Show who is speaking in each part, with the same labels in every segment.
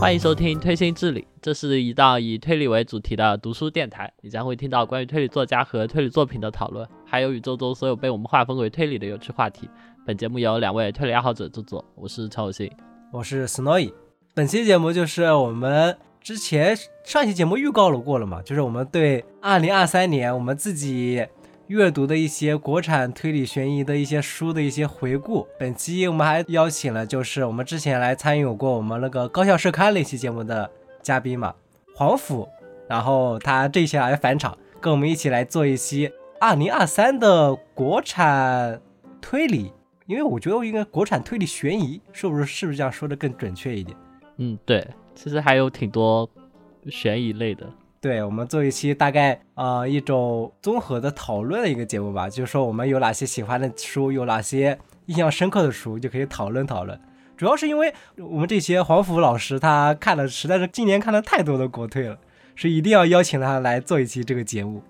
Speaker 1: 欢迎收听《推心置理》，这是一档以推理为主题的读书电台。你将会听到关于推理作家和推理作品的讨论，还有宇宙中所有被我们划分为推理的有趣话题。本节目由两位推理爱好者制作，我是陈有信，
Speaker 2: 我是 Snowy。本期节目就是我们之前上期节目预告了过了嘛，就是我们对二零二三年我们自己。阅读的一些国产推理悬疑的一些书的一些回顾。本期我们还邀请了，就是我们之前来参与过我们那个高校社刊那期节目的嘉宾嘛，黄甫。然后他这期来返场，跟我们一起来做一期二零二三的国产推理。因为我觉得我应该国产推理悬疑，是不是是不是这样说的更准确一点？
Speaker 1: 嗯，对，其实还有挺多悬疑类的。
Speaker 2: 对我们做一期大概呃一种综合的讨论的一个节目吧，就是说我们有哪些喜欢的书，有哪些印象深刻的书，就可以讨论讨论。主要是因为我们这些黄甫老师他看了，实在是今年看了太多的国推了，是一定要邀请他来做一期这个节目。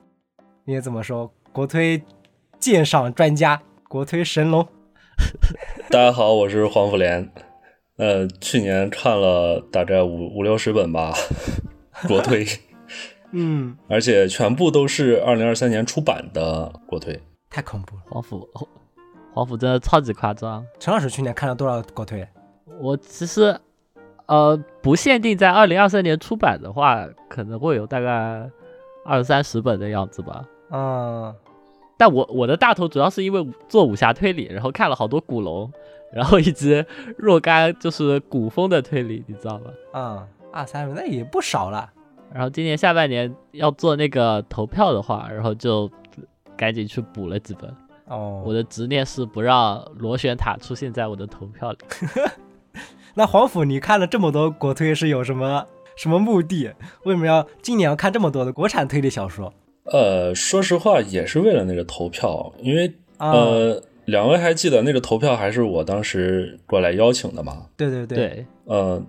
Speaker 2: 应该怎么说？国推鉴赏专家，国推神龙。
Speaker 3: 大家好，我是黄甫连。呃，去年看了大概五五六十本吧，国推。
Speaker 2: 嗯，
Speaker 3: 而且全部都是二零二三年出版的国推，
Speaker 2: 太恐怖了。
Speaker 1: 黄甫，黄甫真的超级夸张。
Speaker 2: 陈老师去年看了多少国推？
Speaker 1: 我其实，呃，不限定在二零二三年出版的话，可能会有大概二三十本的样子吧。
Speaker 2: 嗯，
Speaker 1: 但我我的大头主要是因为做武侠推理，然后看了好多古龙，然后以及若干就是古风的推理，你知道吧？
Speaker 2: 嗯，二三十那也不少了。
Speaker 1: 然后今年下半年要做那个投票的话，然后就赶紧去补了几本。
Speaker 2: 哦，
Speaker 1: 我的执念是不让螺旋塔出现在我的投票里。
Speaker 2: 那黄甫，你看了这么多国推是有什么什么目的？为什么要今年要看这么多的国产推理小说？
Speaker 3: 呃，说实话也是为了那个投票，因为呃，两位还记得那个投票还是我当时过来邀请的吗？
Speaker 2: 对对
Speaker 1: 对，
Speaker 3: 呃。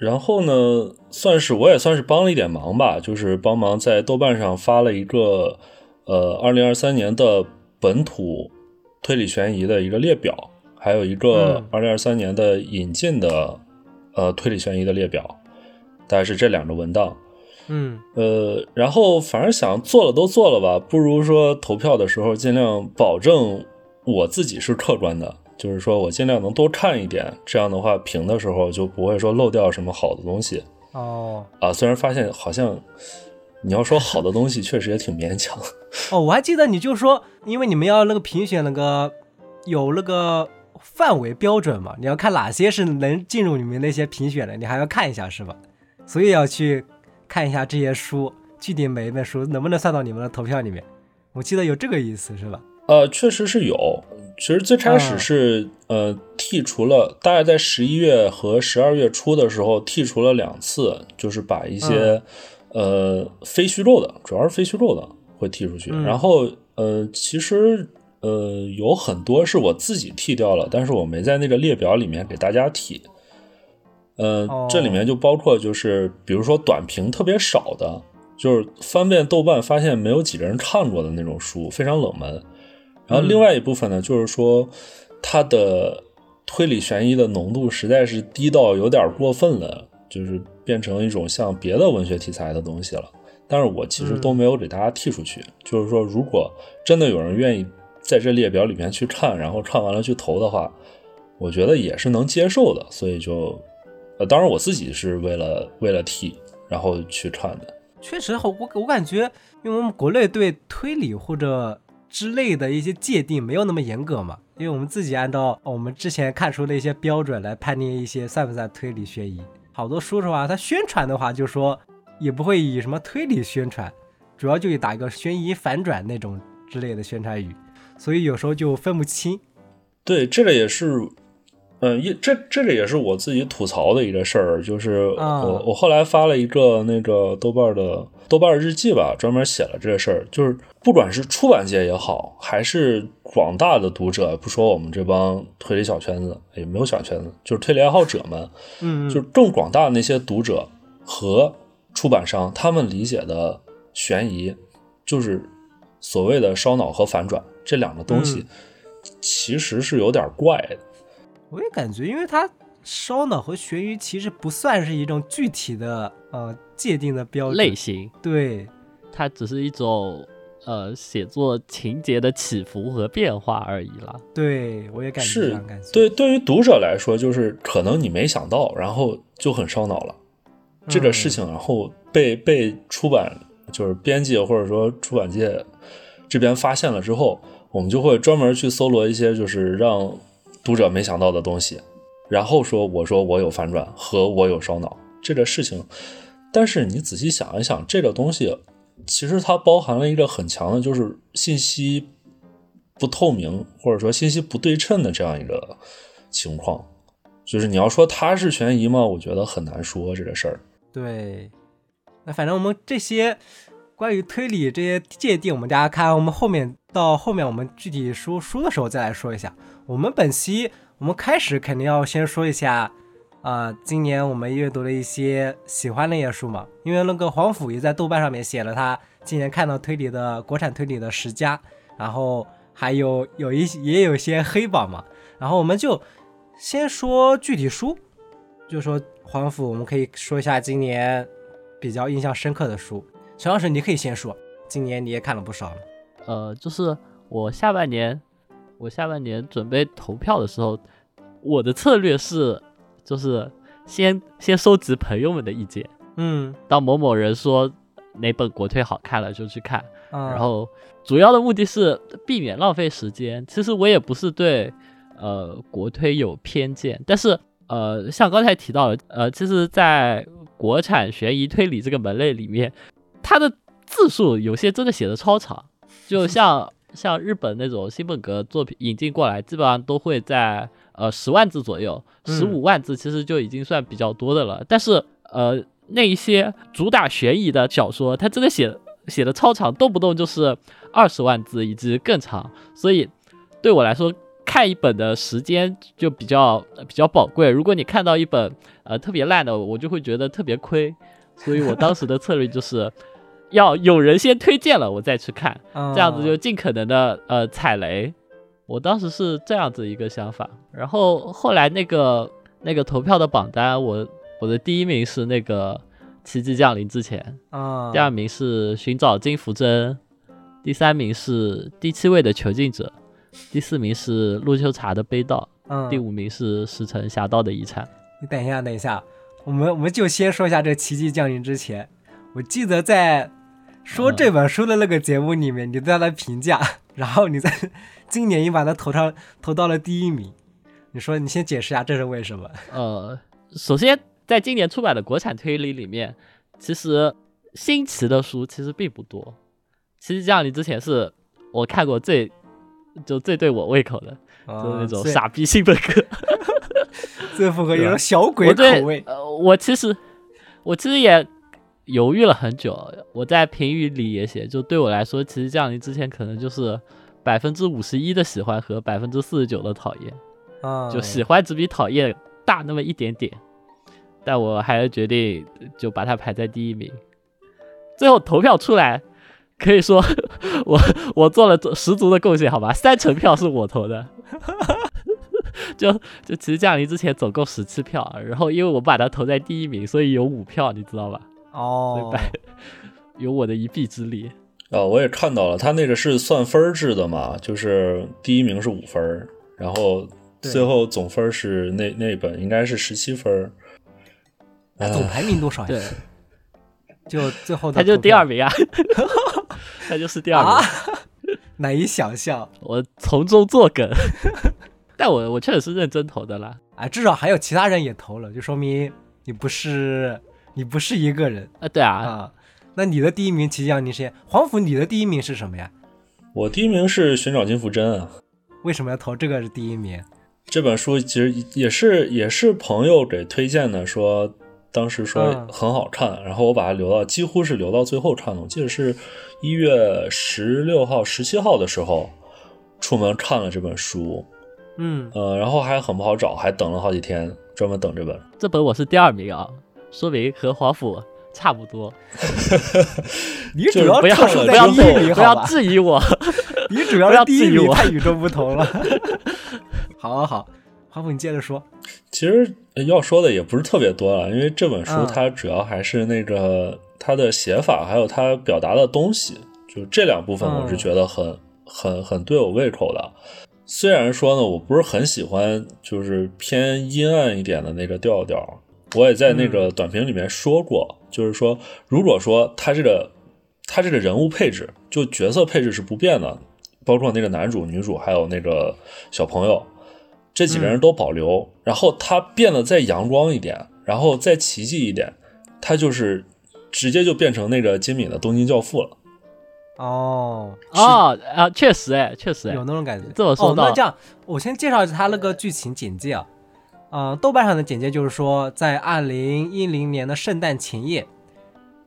Speaker 3: 然后呢，算是我也算是帮了一点忙吧，就是帮忙在豆瓣上发了一个，呃，二零二三年的本土推理悬疑的一个列表，还有一个二零二三年的引进的，呃，推理悬疑的列表，大概是这两个文档。
Speaker 2: 嗯，
Speaker 3: 呃，然后反正想做了都做了吧，不如说投票的时候尽量保证我自己是客观的。就是说我尽量能多看一点，这样的话评的时候就不会说漏掉什么好的东西。
Speaker 2: 哦，
Speaker 3: 啊，虽然发现好像你要说好的东西，确实也挺勉强。
Speaker 2: 哦，我还记得你就说，因为你们要那个评选那个有那个范围标准嘛，你要看哪些是能进入你们那些评选的，你还要看一下是吧？所以要去看一下这些书，具体每一本书能不能算到你们的投票里面。我记得有这个意思是吧？
Speaker 3: 呃，确实是有。其实最开始是呃剔除了，大概在十一月和十二月初的时候剔除了两次，就是把一些呃非虚构的，主要是非虚构的会剔出去。然后呃其实呃有很多是我自己剔掉了，但是我没在那个列表里面给大家剔。呃，这里面就包括就是比如说短评特别少的，就是翻遍豆瓣发现没有几个人看过的那种书，非常冷门。然后另外一部分呢，就是说它的推理悬疑的浓度实在是低到有点过分了，就是变成一种像别的文学题材的东西了。但是我其实都没有给大家剔出去，就是说如果真的有人愿意在这列表里面去看，然后看完了去投的话，我觉得也是能接受的。所以就，呃，当然我自己是为了为了剔，然后去看的。
Speaker 2: 确实，我我感觉，因为我们国内对推理或者。之类的一些界定没有那么严格嘛，因为我们自己按照我们之前看出的一些标准来判定一些算不算推理悬疑。好多书的话，它宣传的话就说也不会以什么推理宣传，主要就以打一个悬疑反转那种之类的宣传语，所以有时候就分不清。
Speaker 3: 对，这个也是。嗯，一这这个也是我自己吐槽的一个事儿，就是我我后来发了一个那个豆瓣的豆瓣日记吧，专门写了这个事儿，就是不管是出版界也好，还是广大的读者，不说我们这帮推理小圈子，也没有小圈子，就是推理爱好者们，
Speaker 2: 嗯，
Speaker 3: 就是更广大的那些读者和出版商，他们理解的悬疑，就是所谓的烧脑和反转这两个东西，其实是有点怪的。
Speaker 2: 我也感觉，因为它烧脑和悬疑其实不算是一种具体的呃界定的标准
Speaker 1: 类型，
Speaker 2: 对，
Speaker 1: 它只是一种呃写作情节的起伏和变化而已啦。
Speaker 2: 对我也感觉这
Speaker 3: 是
Speaker 2: 样感觉。
Speaker 3: 对，对于读者来说，就是可能你没想到，然后就很烧脑了。这个事情，然后被被出版就是编辑或者说出版界这边发现了之后，我们就会专门去搜罗一些就是让读者没想到的东西，然后说我说我有反转和我有烧脑这个事情。但是你仔细想一想，这个东西其实它包含了一个很强的，就是信息不透明或者说信息不对称的这样一个情况。就是你要说它是悬疑吗？我觉得很难说这个事儿。
Speaker 2: 对，那反正我们这些关于推理这些界定，我们大家看我们后面到后面我们具体说书的时候再来说一下。我们本期我们开始肯定要先说一下，啊、今年我们阅读了一些喜欢的一些书嘛，因为那个黄甫也在豆瓣上面写了他今年看到推理的国产推理的十佳，然后还有有一也有一些黑榜嘛，然后我们就先说具体书，就说黄甫，我们可以说一下今年比较印象深刻的书。陈老师，你可以先说，今年你也看了不少。
Speaker 1: 呃，就是我下半年，我下半年准备投票的时候，我的策略是，就是先先收集朋友们的意见，
Speaker 2: 嗯，
Speaker 1: 当某某人说哪本国推好看了就去看，
Speaker 2: 然
Speaker 1: 然后主要的目的是避免浪费时间。其实我也不是对呃国推有偏见，但是呃像刚才提到的，呃其实，在国产悬疑推理这个门类里面，它的字数有些真的写的超长，就像像日本那种新本格作品引进过来，基本上都会在呃十万字左右，
Speaker 2: 嗯
Speaker 1: 十五万字其实就已经算比较多的了。但是呃那一些主打悬疑的小说，它真的写写的超长，动不动就是二十万字以及更长，所以对我来说。看一本的时间就比较比较宝贵，如果你看到一本呃特别烂的，我就会觉得特别亏，所以我当时的策略就是要有人先推荐了，我再去看，
Speaker 2: 这
Speaker 1: 这样子就尽可能的呃踩雷。我当时是这样子一个想法，然后后来那个那个投票的榜单，我我的第一名是那个奇迹降临之前，
Speaker 2: 啊，
Speaker 1: 第二名是寻找金福珍，第三名是第七位的囚禁者，第四名是陆秋茶的悲悼，
Speaker 2: 嗯，
Speaker 1: 第五名是石城侠盗的遗产。
Speaker 2: 你等一下，等一下，我们我们就先说一下这《奇迹降临》之前，我记得在说这本书的那个节目里面，你对它的评价，然后你在 今年你把它投上投到了第一名，你说你先解释一下这是为什么？
Speaker 1: 呃，首先在今年出版的国产推理里面，其实新奇的书其实并不多。其实像你之前是我看过最就最对我胃口的，就是那种傻逼新本科。
Speaker 2: 最符合一种小鬼口味。
Speaker 1: 呃，我其实我其实也犹豫了很久，我在评语里也写，就对我来说，其实降临之前可能就是百分之五十一的喜欢和百分之四十九的讨厌。
Speaker 2: 啊，
Speaker 1: 就喜欢只比讨厌大那么一点点，但我还是决定就把它排在第一名。最后投票出来，可以说我我做了十足的贡献，好吧？三成票是我投的，就就其实降临之前总共十七票，然后因为我把它投在第一名，所以有五票，你知道吧？
Speaker 2: 哦，
Speaker 1: 有我的一臂之力。
Speaker 3: 啊，我也看到了，他那个是算分制的嘛，就是第一名是五分，然后最后总分是那那本应该是十七分儿。
Speaker 2: 哎总排名多少呀？
Speaker 1: 对，
Speaker 2: 就最后
Speaker 1: 他就第二名啊，他就是第二名。
Speaker 2: 啊，难以想象
Speaker 1: 我从中作梗，但我我确实是认真投的啦。
Speaker 2: 啊！至少还有其他人也投了，就说明你不是你不是一个人
Speaker 1: 啊，对啊，
Speaker 2: 啊。那你的第一名，奇迹降临是谁？黄甫，你的第一名是什么呀？
Speaker 3: 我第一名是寻找金福珍啊，
Speaker 2: 为什么要投这个是第一名？
Speaker 3: 这本书其实也是也是朋友给推荐的，说当时说
Speaker 2: 嗯
Speaker 3: 很好看，然后我把它留到几乎是留到最后看的。我记得是一月十六号、十七号的时候出门看了这本书，
Speaker 2: 嗯，
Speaker 3: 呃，然后还很不好找，还等了好几天，专门等这本。
Speaker 1: 这本我是第二名啊，说明和华府差不多。
Speaker 2: 你主要
Speaker 1: 不要不要
Speaker 2: 第一名，
Speaker 1: 不要？质疑我。
Speaker 2: 你主要
Speaker 1: 不要质疑我
Speaker 2: 太与众不同了。好好好，华府，你接着说。
Speaker 3: 其实要说的也不是特别多了，因为这本书
Speaker 2: 嗯
Speaker 3: 它主要还是那个它的写法，还有它表达的东西，就这两部分我是
Speaker 2: 嗯
Speaker 3: 觉得很、很很对我胃口的。虽然说呢，我不是很喜欢就是偏阴暗一点的那个调调，我也在那个短评里面说过，就是说，如果说他这个他这个人物配置，就角色配置是不变的，包括那个男主、女主还有那个小朋友，这几个人都保留，然后他变得再阳光一点，然后再奇迹一点，他就是直接就变成那个金敏的东京教父了。
Speaker 2: 哦，
Speaker 1: 哦啊，确实哎，确实哎
Speaker 2: 有，那种感觉。
Speaker 1: 这么说到
Speaker 2: 哦，那这样，我先介绍一下他那个剧情简介啊。嗯、豆瓣上的简介就是说，在二零一零年的圣诞前夜，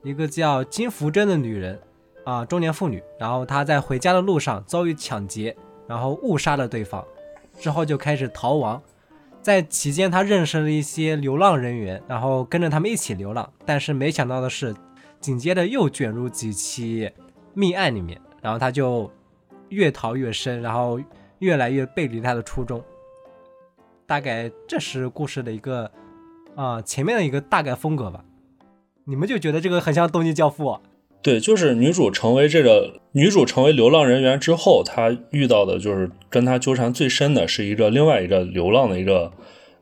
Speaker 2: 一个叫金福珍的女人啊、中年妇女，然后她在回家的路上遭遇抢劫，然后误杀了对方，之后就开始逃亡。在期间，她认识了一些流浪人员，然后跟着他们一起流浪。但是没想到的是，紧接着又卷入几起命案里面，然后她就越逃越深，然后越来越背离他的初衷。大概这是故事的一个啊、前面的一个大概风格吧。你们就觉得这个很像《东京教父》啊？
Speaker 3: 对，就是女主成为这个女主成为流浪人员之后，她遇到的就是跟她纠缠最深的是一个另外一个流浪的一个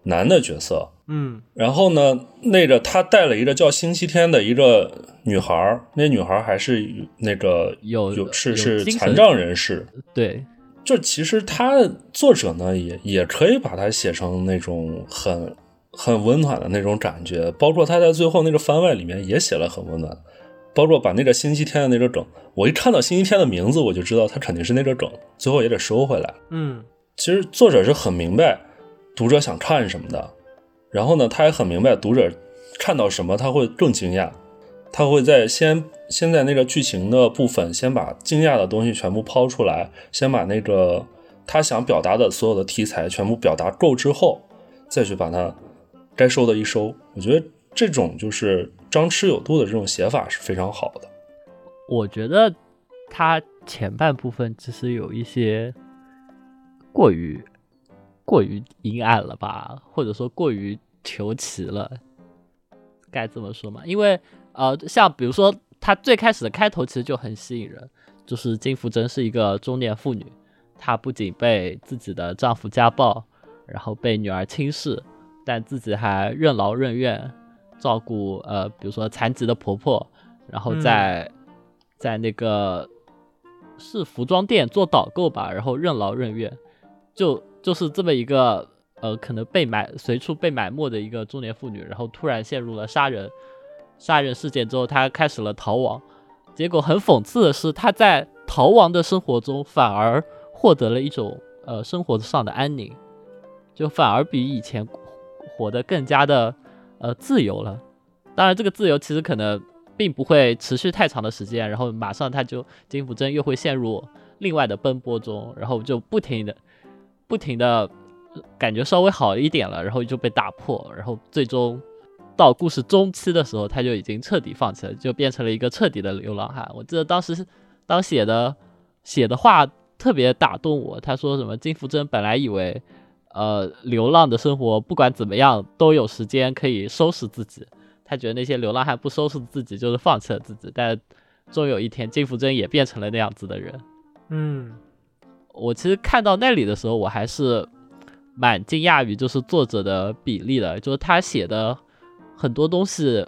Speaker 3: 男的角色。
Speaker 2: 嗯
Speaker 3: 然后呢，那个他带了一个叫星期天的一个女孩儿，那女孩儿还是那个
Speaker 1: 有
Speaker 3: 有是是残障人士。
Speaker 1: 对，
Speaker 3: 就其实他作者呢，也也可以把它写成那种很很温暖的那种感觉，包括他在最后那个番外里面也写了很温暖，包括把那个星期天的那个梗，我一看到星期天的名字，我就知道他肯定是那个梗，最后也得收回来。
Speaker 2: 嗯
Speaker 3: 其实作者是很明白读者想看什么的，然后呢，他也很明白读者看到什么他会更惊讶，他会在先先在那个剧情的部分先把惊讶的东西全部抛出来，先把那个他想表达的所有的题材全部表达够之后，再去把它该收的一收。我觉得这种就是张弛有度的这种写法是非常好的。
Speaker 1: 我觉得他前半部分其实有一些过于过于阴暗了吧，或者说过于求其了，该这么说嘛？因为呃，像比如说他最开始的开头其实就很吸引人，就是金福珍是一个中年妇女，她不仅被自己的丈夫家暴，然后被女儿轻视，但自己还任劳任怨照顾呃，比如说残疾的婆婆，然后
Speaker 2: 嗯。
Speaker 1: 在、在那个是服装店做导购吧，然后任劳任怨，就就是这么一个呃，可能被埋随处被埋没的一个中年妇女，然后突然陷入了杀人杀人事件之后，他开始了逃亡。结果很讽刺的是，他在逃亡的生活中反而获得了一种呃生活上的安宁，就反而比以前活得更加的呃自由了。当然，这个自由其实可能并不会持续太长的时间，然后马上他就金福珍又会陷入另外的奔波中，然后就不停的不停的感觉稍微好一点了，然后就被打破，然后最终到故事中期的时候，他就已经彻底放弃了，就变成了一个彻底的流浪汉。我记得当时当写的写的话特别打动我，他说什么金福珍本来以为呃流浪的生活不管怎么样都有时间可以收拾自己，他觉得那些流浪汉不收拾自己就是放弃了自己，但终有一天金福珍也变成了那样子的人。
Speaker 2: 嗯
Speaker 1: 我其实看到那里的时候，我还是蛮惊讶于就是作者的比例的，就是他写的很多东西，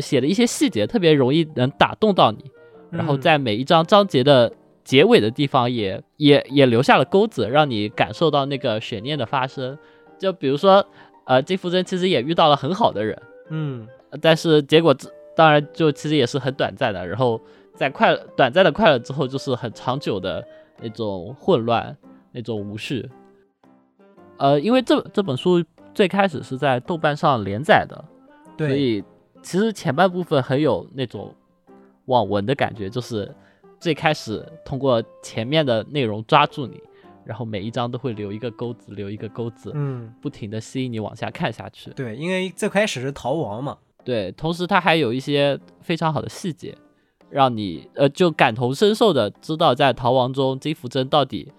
Speaker 1: 写的一些细节特别容易能打动到你，然后
Speaker 2: 嗯
Speaker 1: 在每一章章节的结尾的地方也也也留下了钩子，让你感受到那个悬念的发生。就比如说，呃，金福珍其实也遇到了很好的人，
Speaker 2: 嗯
Speaker 1: 但是结果这当然就其实也是很短暂的，然后在快乐短暂的快乐之后，就是很长久的那种混乱，那种无序。呃，因为这这本书最开始是在豆瓣上连载的，所，以其实前半部分很有那种网文的感觉，就是最开始通过前面的内容抓住你，然后每一章都会留一个钩子，留一个钩子，
Speaker 2: 嗯
Speaker 1: 不停的吸引你往下看下去。
Speaker 2: 对，因为最开始是逃亡嘛，
Speaker 1: 对，同时它还有一些非常好的细节，让你呃就感同身受的知道在逃亡中金福珍到底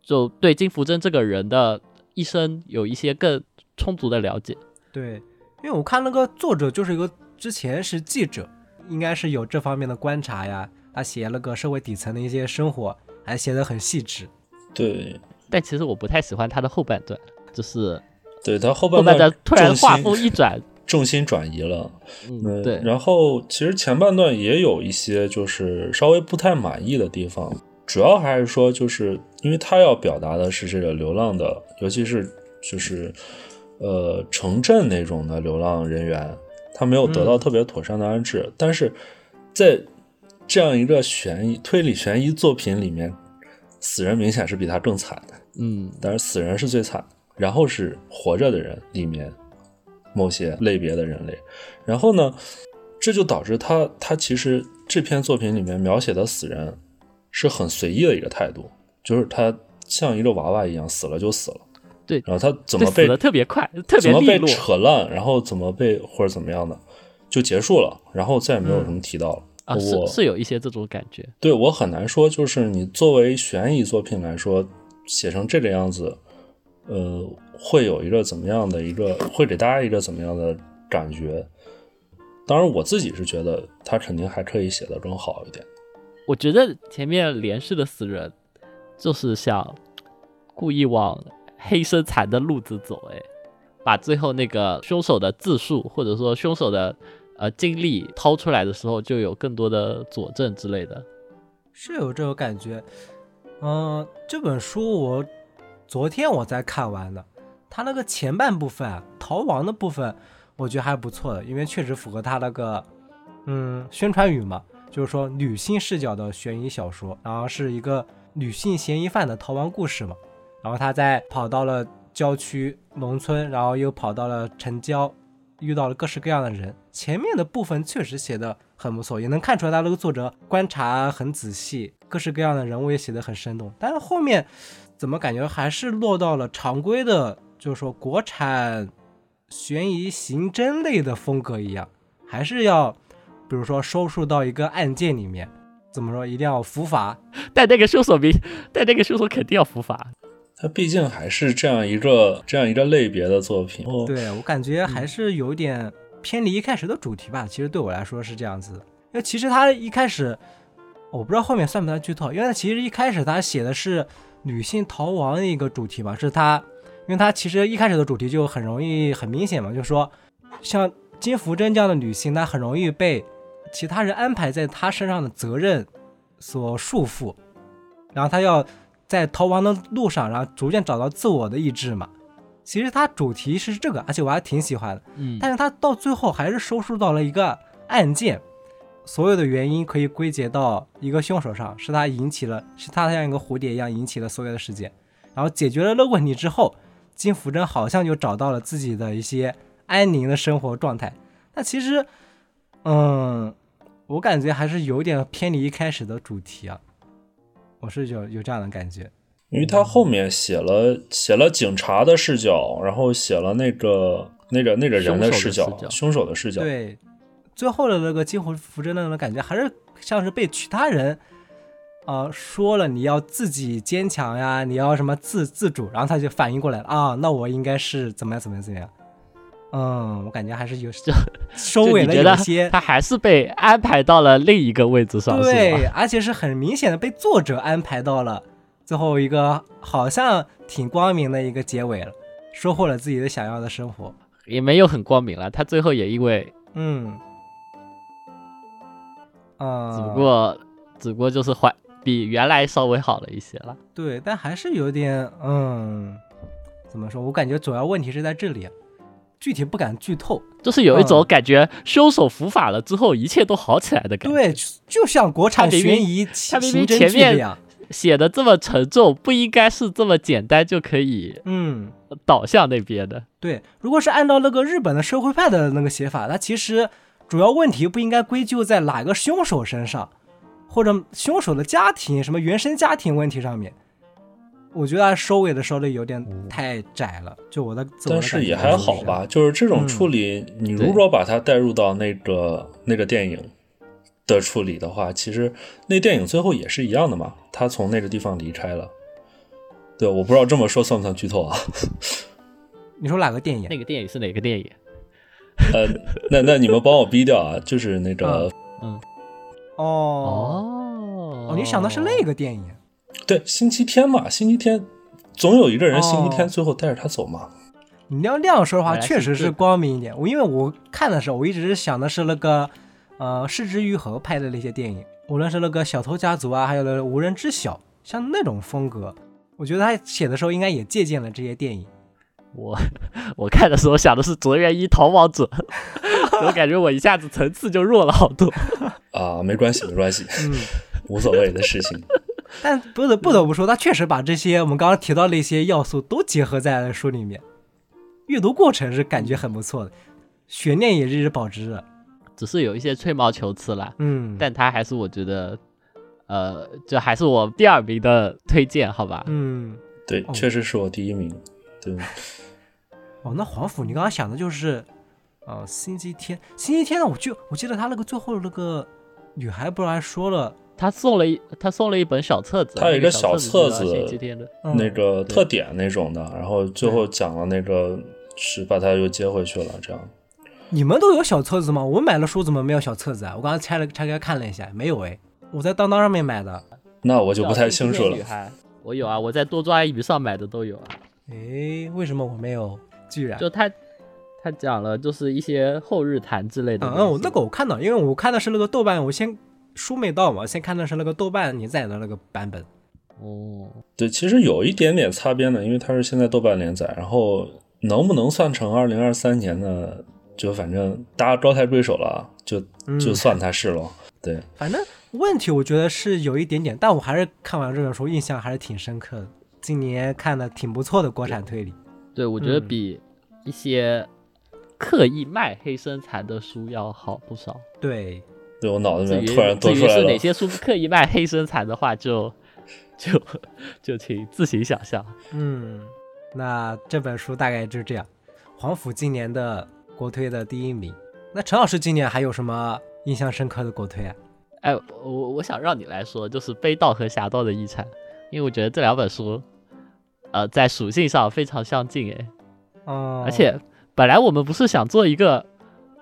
Speaker 1: 就对金福珍这个人的一生有一些更充足的了解。
Speaker 2: 对，因为我看那个作者就是一个之前是记者，应该是有这方面的观察呀。他写那个社会底层的一些生活，还写得很细致。
Speaker 3: 对，
Speaker 1: 但其实我不太喜欢他的后半段，就是
Speaker 3: 对他后
Speaker 1: 半
Speaker 3: 段
Speaker 1: 突然画风一转，
Speaker 3: 重心转移了。
Speaker 1: 嗯，对。
Speaker 3: 然后其实前半段也有一些就是稍微不太满意的地方，主要还是说就是因为他要表达的是这个流浪的，尤其是就是呃城镇那种的流浪人员，他没有得到特别妥善的安置，但是在。这样一个悬疑推理悬疑作品里面，死人明显是比他更惨的，
Speaker 1: 嗯，
Speaker 3: 但是死人是最惨，然后是活着的人里面某些类别的人类，然后呢，这就导致他他其实这篇作品里面描写的死人是很随意的一个态度，就是他像一个娃娃一样死了就死了，
Speaker 1: 对，
Speaker 3: 然后他怎么被
Speaker 1: 特别快，特别
Speaker 3: 怎么被扯烂，然后怎么被或者怎么样的就结束了，然后再也没有什么提到了。
Speaker 1: 啊，是是有一些这种感觉。
Speaker 3: 对我很难说，就是你作为悬疑作品来说，写成这个样子，呃，会有一个怎么样的一个，会给大家一个怎么样的感觉？当然，我自己是觉得他肯定还可以写得更好一点。
Speaker 1: 我觉得前面连续的死人，就是想故意往黑身残的路子走，哎，把最后那个凶手的自述，或者说凶手的。呃，经历掏出来的时候，就有更多的佐证之类的，
Speaker 2: 是有这种感觉。嗯，这本书我昨天我才看完的，它那个前半部分逃亡的部分，我觉得还不错的，因为确实符合它那个嗯宣传语嘛，就是说女性视角的悬疑小说，然后是一个女性嫌疑犯的逃亡故事嘛，然后他在跑到了郊区农村，然后又跑到了城郊。遇到了各式各样的人，前面的部分确实写的很不错，也能看出来他那个作者观察很仔细，各式各样的人物也写的很生动。但是后面怎么感觉还是落到了常规的，就是说国产悬疑刑侦类的风格一样，还是要比如说收束到一个案件里面，怎么说一定要伏法，
Speaker 1: 但那个凶手比但那个凶手肯定要伏法。
Speaker 3: 它毕竟还是这样一个这样一个类别的作品，
Speaker 2: 对我感觉还是有点偏离一开始的主题吧。其实对我来说是这样子的，因为其实他一开始我不知道后面算不算剧透，因为他其实一开始他写的是女性逃亡的一个主题嘛，是他，因为他其实一开始的主题就很容易很明显嘛，就是说像金福珍这样的女性，她很容易被其他人安排在她身上的责任所束缚，然后她要。在逃亡的路上，然后逐渐找到自我的意志嘛。其实它主题是这个，而且我还挺喜欢的。
Speaker 1: 嗯，
Speaker 2: 但是它到最后还是收束到了一个案件，所有的原因可以归结到一个凶手上，是他引起了，是他像一个蝴蝶一样引起了所有的事件。然后解决了那个问题之后，金福珍好像就找到了自己的一些安宁的生活状态。那其实，嗯，我感觉还是有点偏离一开始的主题啊。我是有有这样的感觉，
Speaker 3: 因为他后面写了写了警察的视角，然后写了那个那个那个人的视角，凶手的视角。
Speaker 2: 对，最后的那个金湖福珍那种感觉，还是像是被其他人啊说了你要自己坚强呀，你要什么自自主，然后他就反应过来了啊，那我应该是怎么样怎么样怎么样。嗯，我感觉还是有 收尾了一些，
Speaker 1: 他还是被安排到了另一个位置上，
Speaker 2: 对，而且是很明显的被作者安排到了最后一个好像挺光明的一个结尾了，收获了自己的想要的生活，
Speaker 1: 也没有很光明了，他最后也因为
Speaker 2: 嗯啊，
Speaker 1: 只不过只不过就是坏，比原来稍微好了一些了，
Speaker 2: 对，但还是有点嗯，怎么说？我感觉主要问题是在这里。具体不敢剧透，
Speaker 1: 就是有一种感觉，凶手伏法了之后，一切都好起来的感觉。
Speaker 2: 对，就像国产悬疑
Speaker 1: 他明明前面写的这么沉重，不应该是这么简单就可以
Speaker 2: 嗯
Speaker 1: 导向那边的。
Speaker 2: 对，如果是按照那个日本的社会派的那个写法，那其实主要问题不应该归咎在哪个凶手身上，或者凶手的家庭什么原生家庭问题上面。我觉得他收尾的收的有点太窄了，就我的。
Speaker 3: 但是也还好吧，就是这种处理，你如果把它带入到那个那个电影的处理的话，其实那电影最后也是一样的嘛，他从那个地方离开了，对，我不知道这么说算不算剧透啊？
Speaker 2: 你说哪个电影？
Speaker 1: 那个电影是哪个电影？
Speaker 3: 呃，那那你们帮我逼掉啊，就是那个，
Speaker 1: 嗯，
Speaker 2: 哦
Speaker 1: 哦
Speaker 2: 哦，你想的是那个电影？
Speaker 3: 对，星期天嘛，星期天总有一个人星期天
Speaker 2: 哦
Speaker 3: 最后带着他走嘛。
Speaker 2: 你要那样说的话，确实是光明一点。我因为我看的时候，我一直是想的是那个，呃，市之愈合拍的那些电影，无论是那个小偷家族啊，还有那无人知晓，像那种风格，我觉得他写的时候应该也借鉴了这些电影。
Speaker 1: 我我看的时候想的是卓越一逃亡者，我感觉我一下子层次就弱了好多。
Speaker 3: 啊，没关系，没关系，
Speaker 2: 嗯，
Speaker 3: 无所谓的事情。
Speaker 2: 但不得不得不说，他确实把这些我们刚刚提到的一些要素都结合在了书里面，阅读过程是感觉很不错的，悬念也一直保持着。
Speaker 1: 只是有一些吹毛求疵啦，
Speaker 2: 嗯，
Speaker 1: 但他还是我觉得，呃，这还是我第二名的推荐，好吧？
Speaker 2: 嗯，
Speaker 3: 对，
Speaker 2: 哦
Speaker 3: 确实是我第一名。对，
Speaker 2: 哦，那黄甫，你刚刚想的就是，呃，星期天，星期天呢，我就我记得他那个最后那个女孩不是还说了，
Speaker 1: 他送了一他送了一本小册子，
Speaker 3: 他有一个
Speaker 1: 小
Speaker 3: 小册子那个特点那种的，然后最后讲了那个是把他又接回去了，这样。
Speaker 2: 你们都有小册子吗？我买了书怎么没有小册子啊？我刚刚拆了拆开看了一下，没有哎，我在当当上面买的。
Speaker 3: 那我就不太清楚了
Speaker 1: 女。孩我有啊，我在多抓鱼上买的都有啊。
Speaker 2: 哎，为什么我没有？居然，
Speaker 1: 就他他讲了就是一些后日谈之类的。
Speaker 2: 嗯，那个我看到，因为我看的是那个豆瓣，我先书没到嘛，先看的是那个豆瓣连载的那个版本。
Speaker 1: 哦，
Speaker 3: 对，其实有一点点擦边的，因为它是现在豆瓣连载，然后能不能算成二零二三年呢？就反正大家高抬贵手了，就
Speaker 2: 嗯
Speaker 3: 就算它是了。对，
Speaker 2: 反正问题我觉得是有一点点，但我还是看完这本书印象还是挺深刻的。今年看的挺不错的国产推理。
Speaker 1: 对，我觉得
Speaker 2: 嗯
Speaker 1: 比一些刻意卖黑身材的书要好不少。
Speaker 2: 对，
Speaker 3: 对我脑子里
Speaker 1: 至于
Speaker 3: 面突然多
Speaker 1: 至于
Speaker 3: 出来了
Speaker 1: 是哪些书刻意卖黑身材的话，就就就请自行想象。
Speaker 2: 嗯，那这本书大概就是这样。黄甫今年的国推的第一名。那陈老师今年还有什么印象深刻的国推啊？
Speaker 1: 哎，我我想让你来说，就是《悲道》和《侠道的遗产》，因为我觉得这两本书，呃，在属性上非常相近，哎，
Speaker 2: 哦，
Speaker 1: 而且本来我们不是想做一个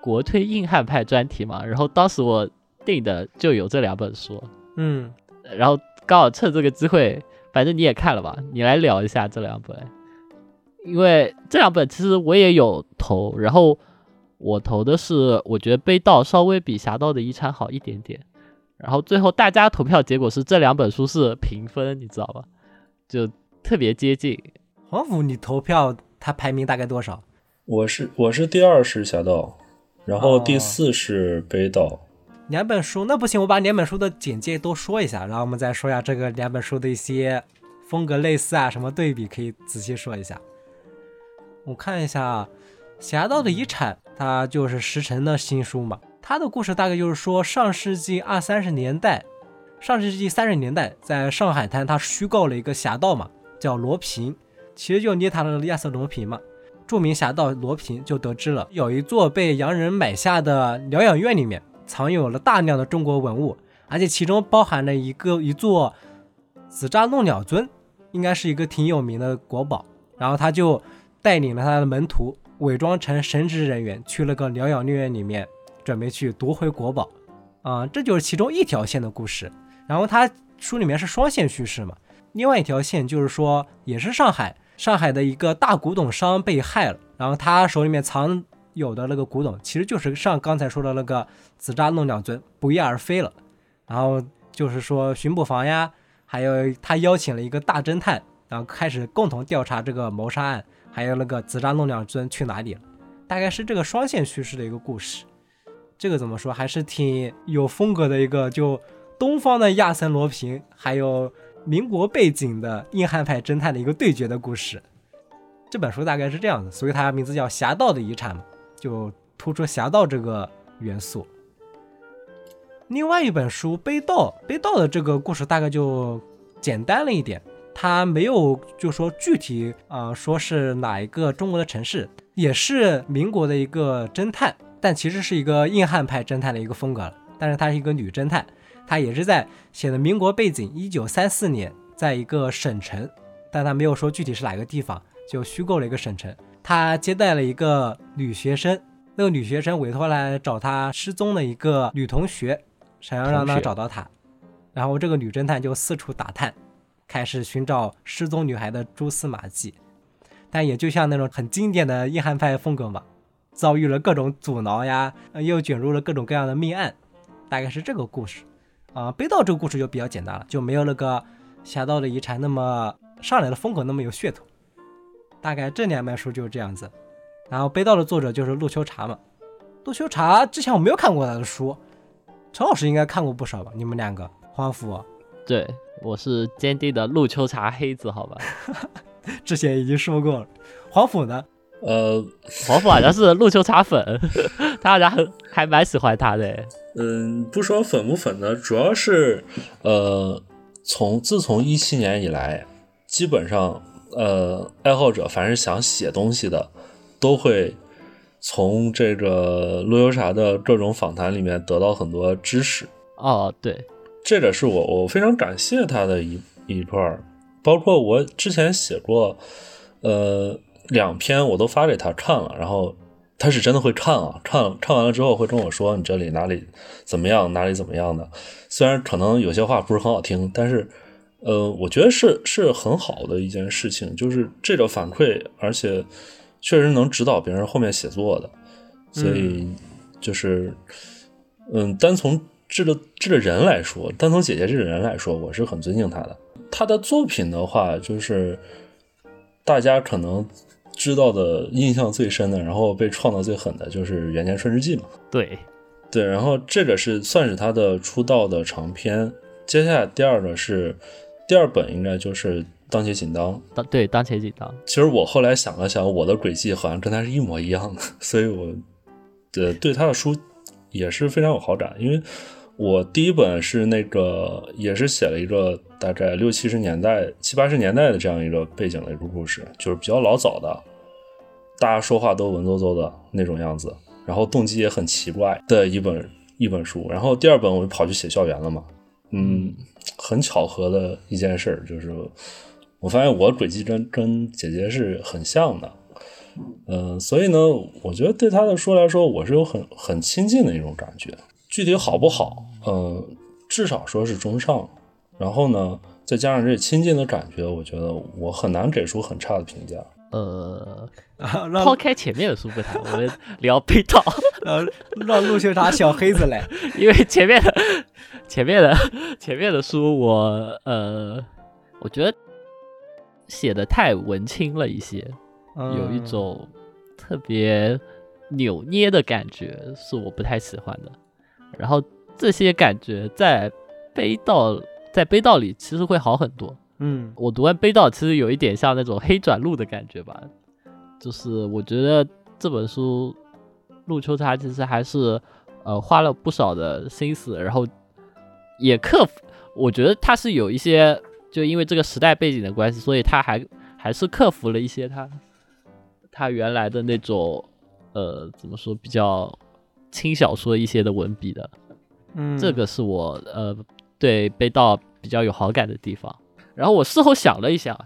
Speaker 1: 国推硬汉派专题嘛，然后当时我定的就有这两本书，
Speaker 2: 嗯，
Speaker 1: 然后刚好趁这个机会，反正你也看了吧，你来聊一下这两本，因为这两本其实我也有投，然后我投的是我觉得《悲道》稍微比《侠盗的遗产》好一点点，然后最后大家投票结果是这两本书是平分，你知道吧？就特别接近，
Speaker 2: 黄甫你投票它排名大概多少？
Speaker 3: 我是我是第二是侠盗，然后第
Speaker 2: 哦
Speaker 3: 四是悲道。
Speaker 2: 两本书那不行，我把两本书的简介都说一下，然后我们再说一下这个两本书的一些风格类似啊，什么对比，可以仔细说一下。我看一下啊，《侠盗的遗产》，它就是石城的新书嘛。它的故事大概就是说，上世纪二三十年代，上世纪三十年代，在上海滩，他虚构了一个侠盗嘛，叫罗平，其实就捏他的亚瑟罗平嘛。著名侠盗罗平就得知了，有一座被洋人买下的疗养院里面藏有了大量的中国文物，而且其中包含了一个一座紫砂弄鸟尊，应该是一个挺有名的国宝。然后他就带领了他的门徒，伪装成神职人员，去了个疗养院里面，准备去夺回国宝。啊、这就是其中一条线的故事。然后他书里面是双线叙事嘛，另外一条线就是说，也是上海，上海的一个大古董商被害了，然后他手里面藏有的那个古董，其实就是像刚才说的那个紫砂弄两尊不翼而飞了。然后就是说巡捕房呀，还有他邀请了一个大侦探，然后开始共同调查这个谋杀案，还有那个紫砂弄两尊去哪里了，大概是这个双线叙事的一个故事。这个怎么说，还是挺有风格的一个，就东方的亚森罗平，还有民国背景的硬汉派侦探的一个对决的故事。这本书大概是这样的，所以它名字叫《侠盗的遗产》嘛，就突出侠盗这个元素。另外一本书《悲道》，《悲道》的这个故事大概就简单了一点，它没有就说具体啊、说是哪一个中国的城市，也是民国的一个侦探，但其实是一个硬汉派侦探的一个风格了。但是她是一个女侦探，她也是在写的民国背景，一九三四年，在一个省城但他没有说具体是哪个地方，就虚构了一个省城。他接待了一个女学生，那个女学生委托来找他失踪的一个女同学，想要让他找到她。然后这个女侦探就四处打探，开始寻找失踪女孩的蛛丝马迹。但也就像那种很经典的硬汉派风格嘛，遭遇了各种阻挠呀，又卷入了各种各样的命案，大概是这个故事。啊，被盗这个故事就比较简单了，就没有那个侠盗的遗产那么上来的风格那么有噱头。大概这两本书就是这样子。然后被盗的作者就是陆秋茶嘛。陆秋茶之前我没有看过他的书，陈老师应该看过不少吧？你们两个，黄甫，
Speaker 1: 对我是坚定的陆秋茶黑子，好吧？
Speaker 2: 之前已经说过了。黄甫呢？
Speaker 3: 呃，
Speaker 1: 黄甫好像是陆秋茶粉，他好像很还蛮喜欢他的。
Speaker 3: 嗯，不说粉不粉的，主要是，呃，从自从一七年以来，基本上，呃，爱好者凡是想写东西的，都会从这个陆游啥的各种访谈里面得到很多知识。
Speaker 1: 哦，对，
Speaker 3: 这个是我我非常感谢他的一一块儿，包括我之前写过，呃，两篇我都发给他看了，然后。他是真的会看啊，看看完了之后会跟我说你这里哪里怎么样，哪里怎么样的。虽然可能有些话不是很好听，但是呃，我觉得是是很好的一件事情，就是这个反馈，而且确实能指导别人后面写作的。所以就是嗯，单从这个这个人来说，单从姐姐这个人来说，我是很尊敬她的。她的作品的话，就是大家可能。知道的印象最深的，然后被创的最狠的就是《元年春日记》嘛。
Speaker 1: 对，
Speaker 3: 对，然后这个是算是他的出道的长篇。接下来第二个是第二本，应该就是《当前紧当》。
Speaker 1: 当对，当前紧当。
Speaker 3: 其实我后来想了想，我的轨迹好像跟他是一模一样的，所以我呃对他的书也是非常有好感，因为。我第一本是那个，也是写了一个大概六七十年代、七八十年代的这样一个背景的一个故事，就是比较老早的，大家说话都文绉绉的那种样子，然后动机也很奇怪的一本一本书。然后第二本我就跑去写校园了嘛，嗯，很巧合的一件事就是，我发现我轨迹跟跟姐姐是很像的，嗯，所以呢，我觉得对她的书来说，我是有很很亲近的一种感觉。具体好不好？嗯，至少说是中上。然后呢，再加上这亲近的感觉，我觉得我很难给出很差的评价。
Speaker 1: 呃，抛开前面的书不谈，我们聊被套。
Speaker 2: 呃，让陆秀茶小黑子来，
Speaker 1: 因为前面的、前面的、前面的书，我呃，我觉得写的太文青了一些，有一种特别扭捏的感觉，是我不太喜欢的。然后这些感觉在悲道在悲道里其实会好很多。
Speaker 2: 嗯，
Speaker 1: 我读完悲道其实有一点像那种黑转路的感觉吧，就是我觉得这本书陆秋茶其实还是呃花了不少的心思，然后也克服。我觉得他是有一些就因为这个时代背景的关系，所以他还还是克服了一些他他原来的那种呃怎么说比较。轻小说一些的文笔的，
Speaker 2: 嗯，
Speaker 1: 这个是我呃对被盗比较有好感的地方。然后我事后想了一下，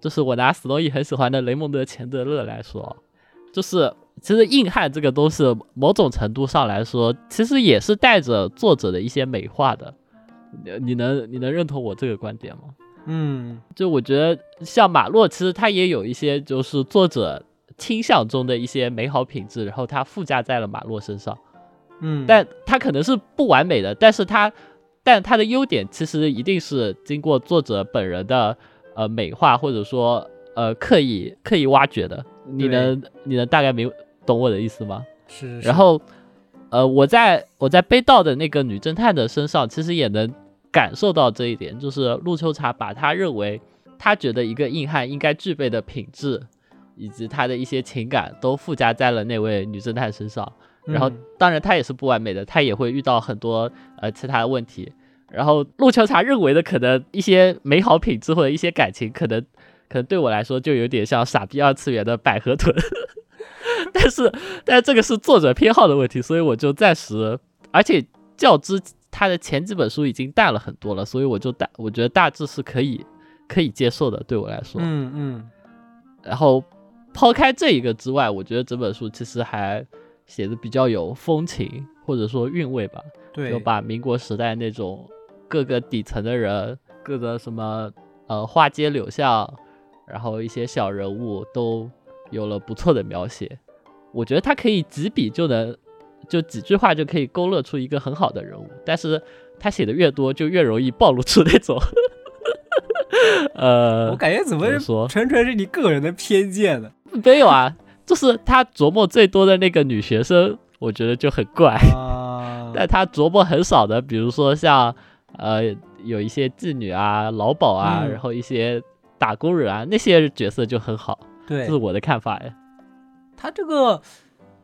Speaker 1: 就是我拿斯洛伊很喜欢的雷蒙德·钱德勒来说，就是其实硬汉这个东西，某种程度上来说，其实也是带着作者的一些美化的。你能你能认同我这个观点吗？
Speaker 2: 嗯，
Speaker 1: 就我觉得像马洛，其实他也有一些就是作者。倾向中的一些美好品质，然后它附加在了马洛身上，
Speaker 2: 嗯，
Speaker 1: 但它可能是不完美的，但是它，但它的优点其实一定是经过作者本人的呃美化或者说呃刻意刻意挖掘的。你能你能大概明懂我的意思吗？
Speaker 2: 是。
Speaker 1: 然后呃我在我在被盗的那个女侦探的身上，其实也能感受到这一点，就是陆秋茶把他认为他觉得一个硬汉应该具备的品质。以及他的一些情感都附加在了那位女侦探身上，然后当然他也是不完美的，他也会遇到很多呃其他的问题。然后陆秋茶认为的可能一些美好品质或者一些感情，可能可能对我来说就有点像傻逼二次元的百合臀，但是但是这个是作者偏好的问题，所以我就暂时，而且较之他的前几本书已经淡了很多了，所以我就大我觉得大致是可以。可以接受的，对我来说。
Speaker 2: 嗯嗯，
Speaker 1: 然后抛开这一个之外，我觉得整本书其实还写的比较有风情，或者说韵味吧。
Speaker 2: 对，
Speaker 1: 就把民国时代那种各个底层的人，各个什么呃花街柳巷，然后一些小人物都有了不错的描写。我觉得他可以几笔就能，就几句话就可以勾勒出一个很好的人物，但是他写的越多，就越容易暴露出那种，呃，
Speaker 2: 我感觉怎么
Speaker 1: 怎么说
Speaker 2: 纯纯是你个人的偏见呢？
Speaker 1: 没有啊，就是他琢磨最多的那个女学生，我觉得就很怪。
Speaker 2: 啊，
Speaker 1: 但他琢磨很少的，比如说像呃有一些妓女啊、劳保啊，
Speaker 2: 嗯
Speaker 1: 然后一些打工人啊，那些角色就很好，
Speaker 2: 对
Speaker 1: 这是，我的看法呀。
Speaker 2: 他这个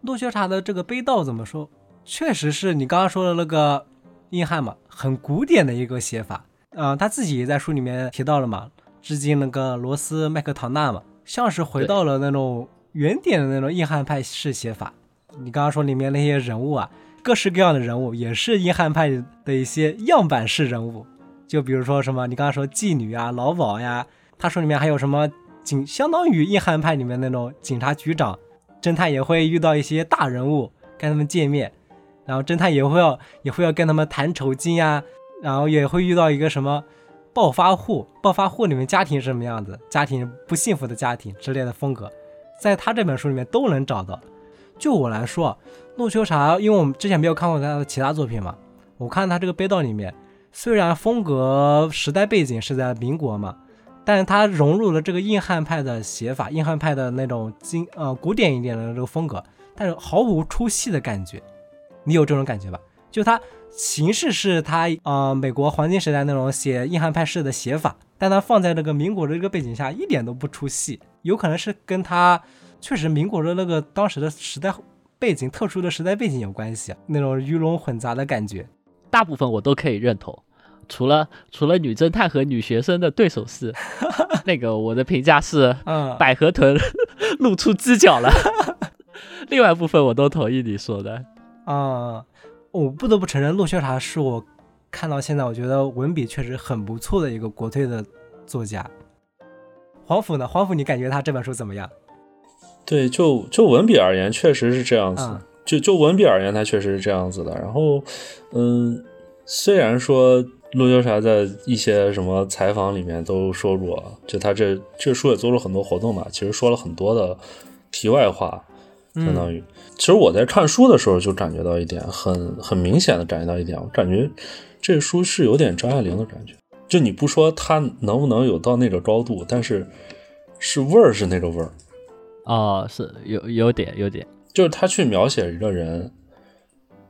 Speaker 2: 陆学茶的这个悲悼怎么说？确实是你刚刚说的那个硬汉嘛，很古典的一个写法。嗯、他自己也在书里面提到了嘛，致敬那个罗斯麦克唐纳嘛，像是回到了那种原点的那种硬汉派式写法。你刚刚说里面那些人物啊，各式各样的人物也是硬汉派的一些样板式人物，就比如说什么你刚刚说妓女啊、劳鸨呀，他说里面还有什么警，相当于硬汉派里面那种警察局长，侦探也会遇到一些大人物，跟他们见面，然后侦探也会要也会要跟他们谈酬金呀，然后也会遇到一个什么暴发户，暴发户里面家庭是什么样子，家庭不幸福的家庭之类的风格，在他这本书里面都能找到。就我来说，陆秋茶，因为我们之前没有看过他的其他作品嘛，我看他这个悲悼里面，虽然风格时代背景是在民国嘛，但是它融入了这个硬汉派的写法，硬汉派的那种经呃古典一点的这个风格，但是毫无出戏的感觉。你有这种感觉吧？就它形式是它呃美国黄金时代那种写硬汉派式的写法，但它放在那个民国的这个背景下一点都不出戏，有可能是跟它确实民国的那个当时的时代背景特殊的时代背景有关系，那种鱼龙混杂的感觉。
Speaker 1: 大部分我都可以认同，除了除了女侦探和女学生的对手戏，那个我的评价是
Speaker 2: 嗯，
Speaker 1: 百合臀露出犄角了。另外部分我都同意你说的，
Speaker 2: 啊、我不得不承认，陆秀茶是我看到现在我觉得文笔确实很不错的一个国粹的作家。黄甫呢？黄甫，你感觉他这本书怎么样？
Speaker 3: 对，就就文笔而言，确实是这样子。
Speaker 2: 嗯
Speaker 3: 就就文笔而言，他确实是这样子的。然后，嗯，虽然说陆秀茶在一些什么采访里面都说过，就他这这书也做了很多活动嘛，其实说了很多的题外话，相当于。其实我在看书的时候就感觉到一点，很很明显的感觉到一点，我感觉这书是有点张爱玲的感觉。就你不说它能不能有到那个高度，但是是味儿是那个味儿。
Speaker 1: 哦，是有有点有点，
Speaker 3: 就是他去描写一个人，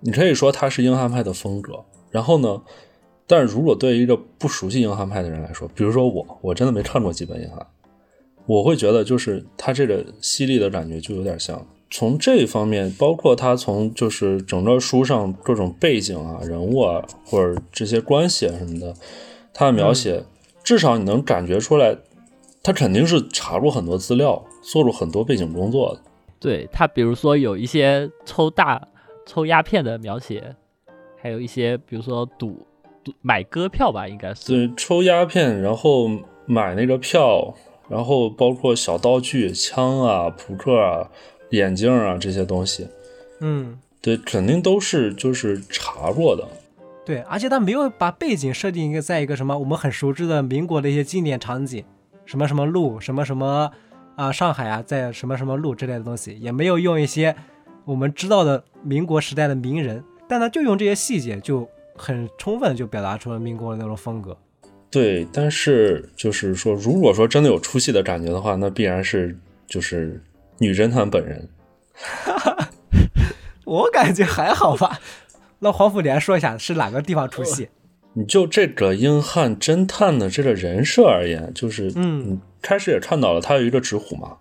Speaker 3: 你可以说他是硬汉派的风格。然后呢，但是如果对于一个不熟悉硬汉派的人来说，比如说我，我真的没看过几本硬汉，我会觉得就是他这个犀利的感觉就有点像。从这一方面，包括他从就是整个书上各种背景啊、人物啊，或者这些关系啊什么的，他的描写，至少你能感觉出来，他肯定是查过很多资料，做过很多背景工作的。
Speaker 1: 对他，比如说有一些抽大抽鸦片的描写，还有一些比如说赌赌买歌票吧，应该是
Speaker 3: 对，抽鸦片，然后买那个票，然后包括小道具、枪啊、扑克啊、眼镜啊这些东西，
Speaker 2: 嗯，
Speaker 3: 对，肯定都是就是查过的。
Speaker 2: 对，而且他没有把背景设定一个在一个什么我们很熟知的民国的一些经典场景，什么什么路，什么什么啊、上海啊，在什么什么路之类的东西，也没有用一些我们知道的民国时代的名人，但他就用这些细节，就很充分地就表达出了民国的那种风格。
Speaker 3: 对，但是就是说，如果说真的有出戏的感觉的话，那必然是就是女侦探本人。
Speaker 2: 我感觉还好吧。那黄甫连说一下是哪个地方出戏？
Speaker 3: 你就这个英汉侦探的这个人设而言，就是
Speaker 2: 嗯
Speaker 3: 开始也看到了，他有一个纸虎嘛，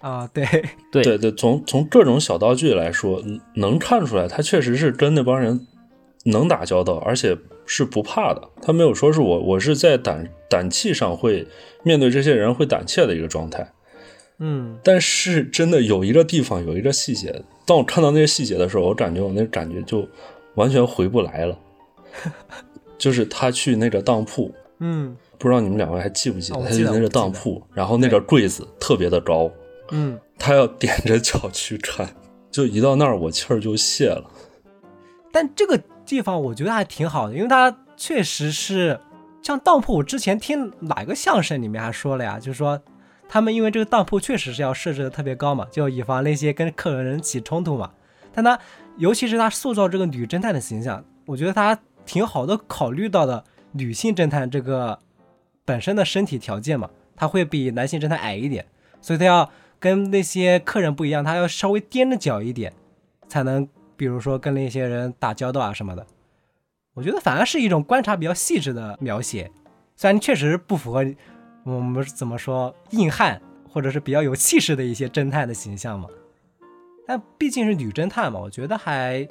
Speaker 2: 啊，对，
Speaker 1: 对
Speaker 3: 对对，从从各种小道具来说，嗯能看出来他确实是跟那帮人能打交道，而且是不怕的。他没有说是我我是在胆胆气上会面对这些人会胆怯的一个状态。
Speaker 2: 嗯，
Speaker 3: 但是真的有一个地方有一个细节，当我看到那些细节的时候，我感觉我那感觉就完全回不来了。就是他去那个当铺，
Speaker 2: 嗯，
Speaker 3: 不知道你们两位还记不记得？
Speaker 2: 哦记得
Speaker 3: 他去那个当铺，然后那个柜子特别的高，
Speaker 2: 嗯，
Speaker 3: 他要踮着脚去看，就一到那儿我气儿就泄了。
Speaker 2: 但这个地方我觉得还挺好的，因为它确实是像当铺。我之前听哪个相声里面还说了呀，就是说他们因为这个当铺确实是要设置的特别高嘛，就以防那些跟客人起冲突嘛。但他尤其是他塑造这个女侦探的形象，我觉得他挺好的考虑到的女性侦探这个本身的身体条件嘛，他会比男性侦探矮一点，所以他要跟那些客人不一样，他要稍微踮着脚一点，才能比如说跟那些人打交道啊什么的。我觉得反而是一种观察比较细致的描写，虽然确实不符合我们怎么说硬汉或者是比较有气势的一些侦探的形象嘛，但毕竟是女侦探嘛，我觉得还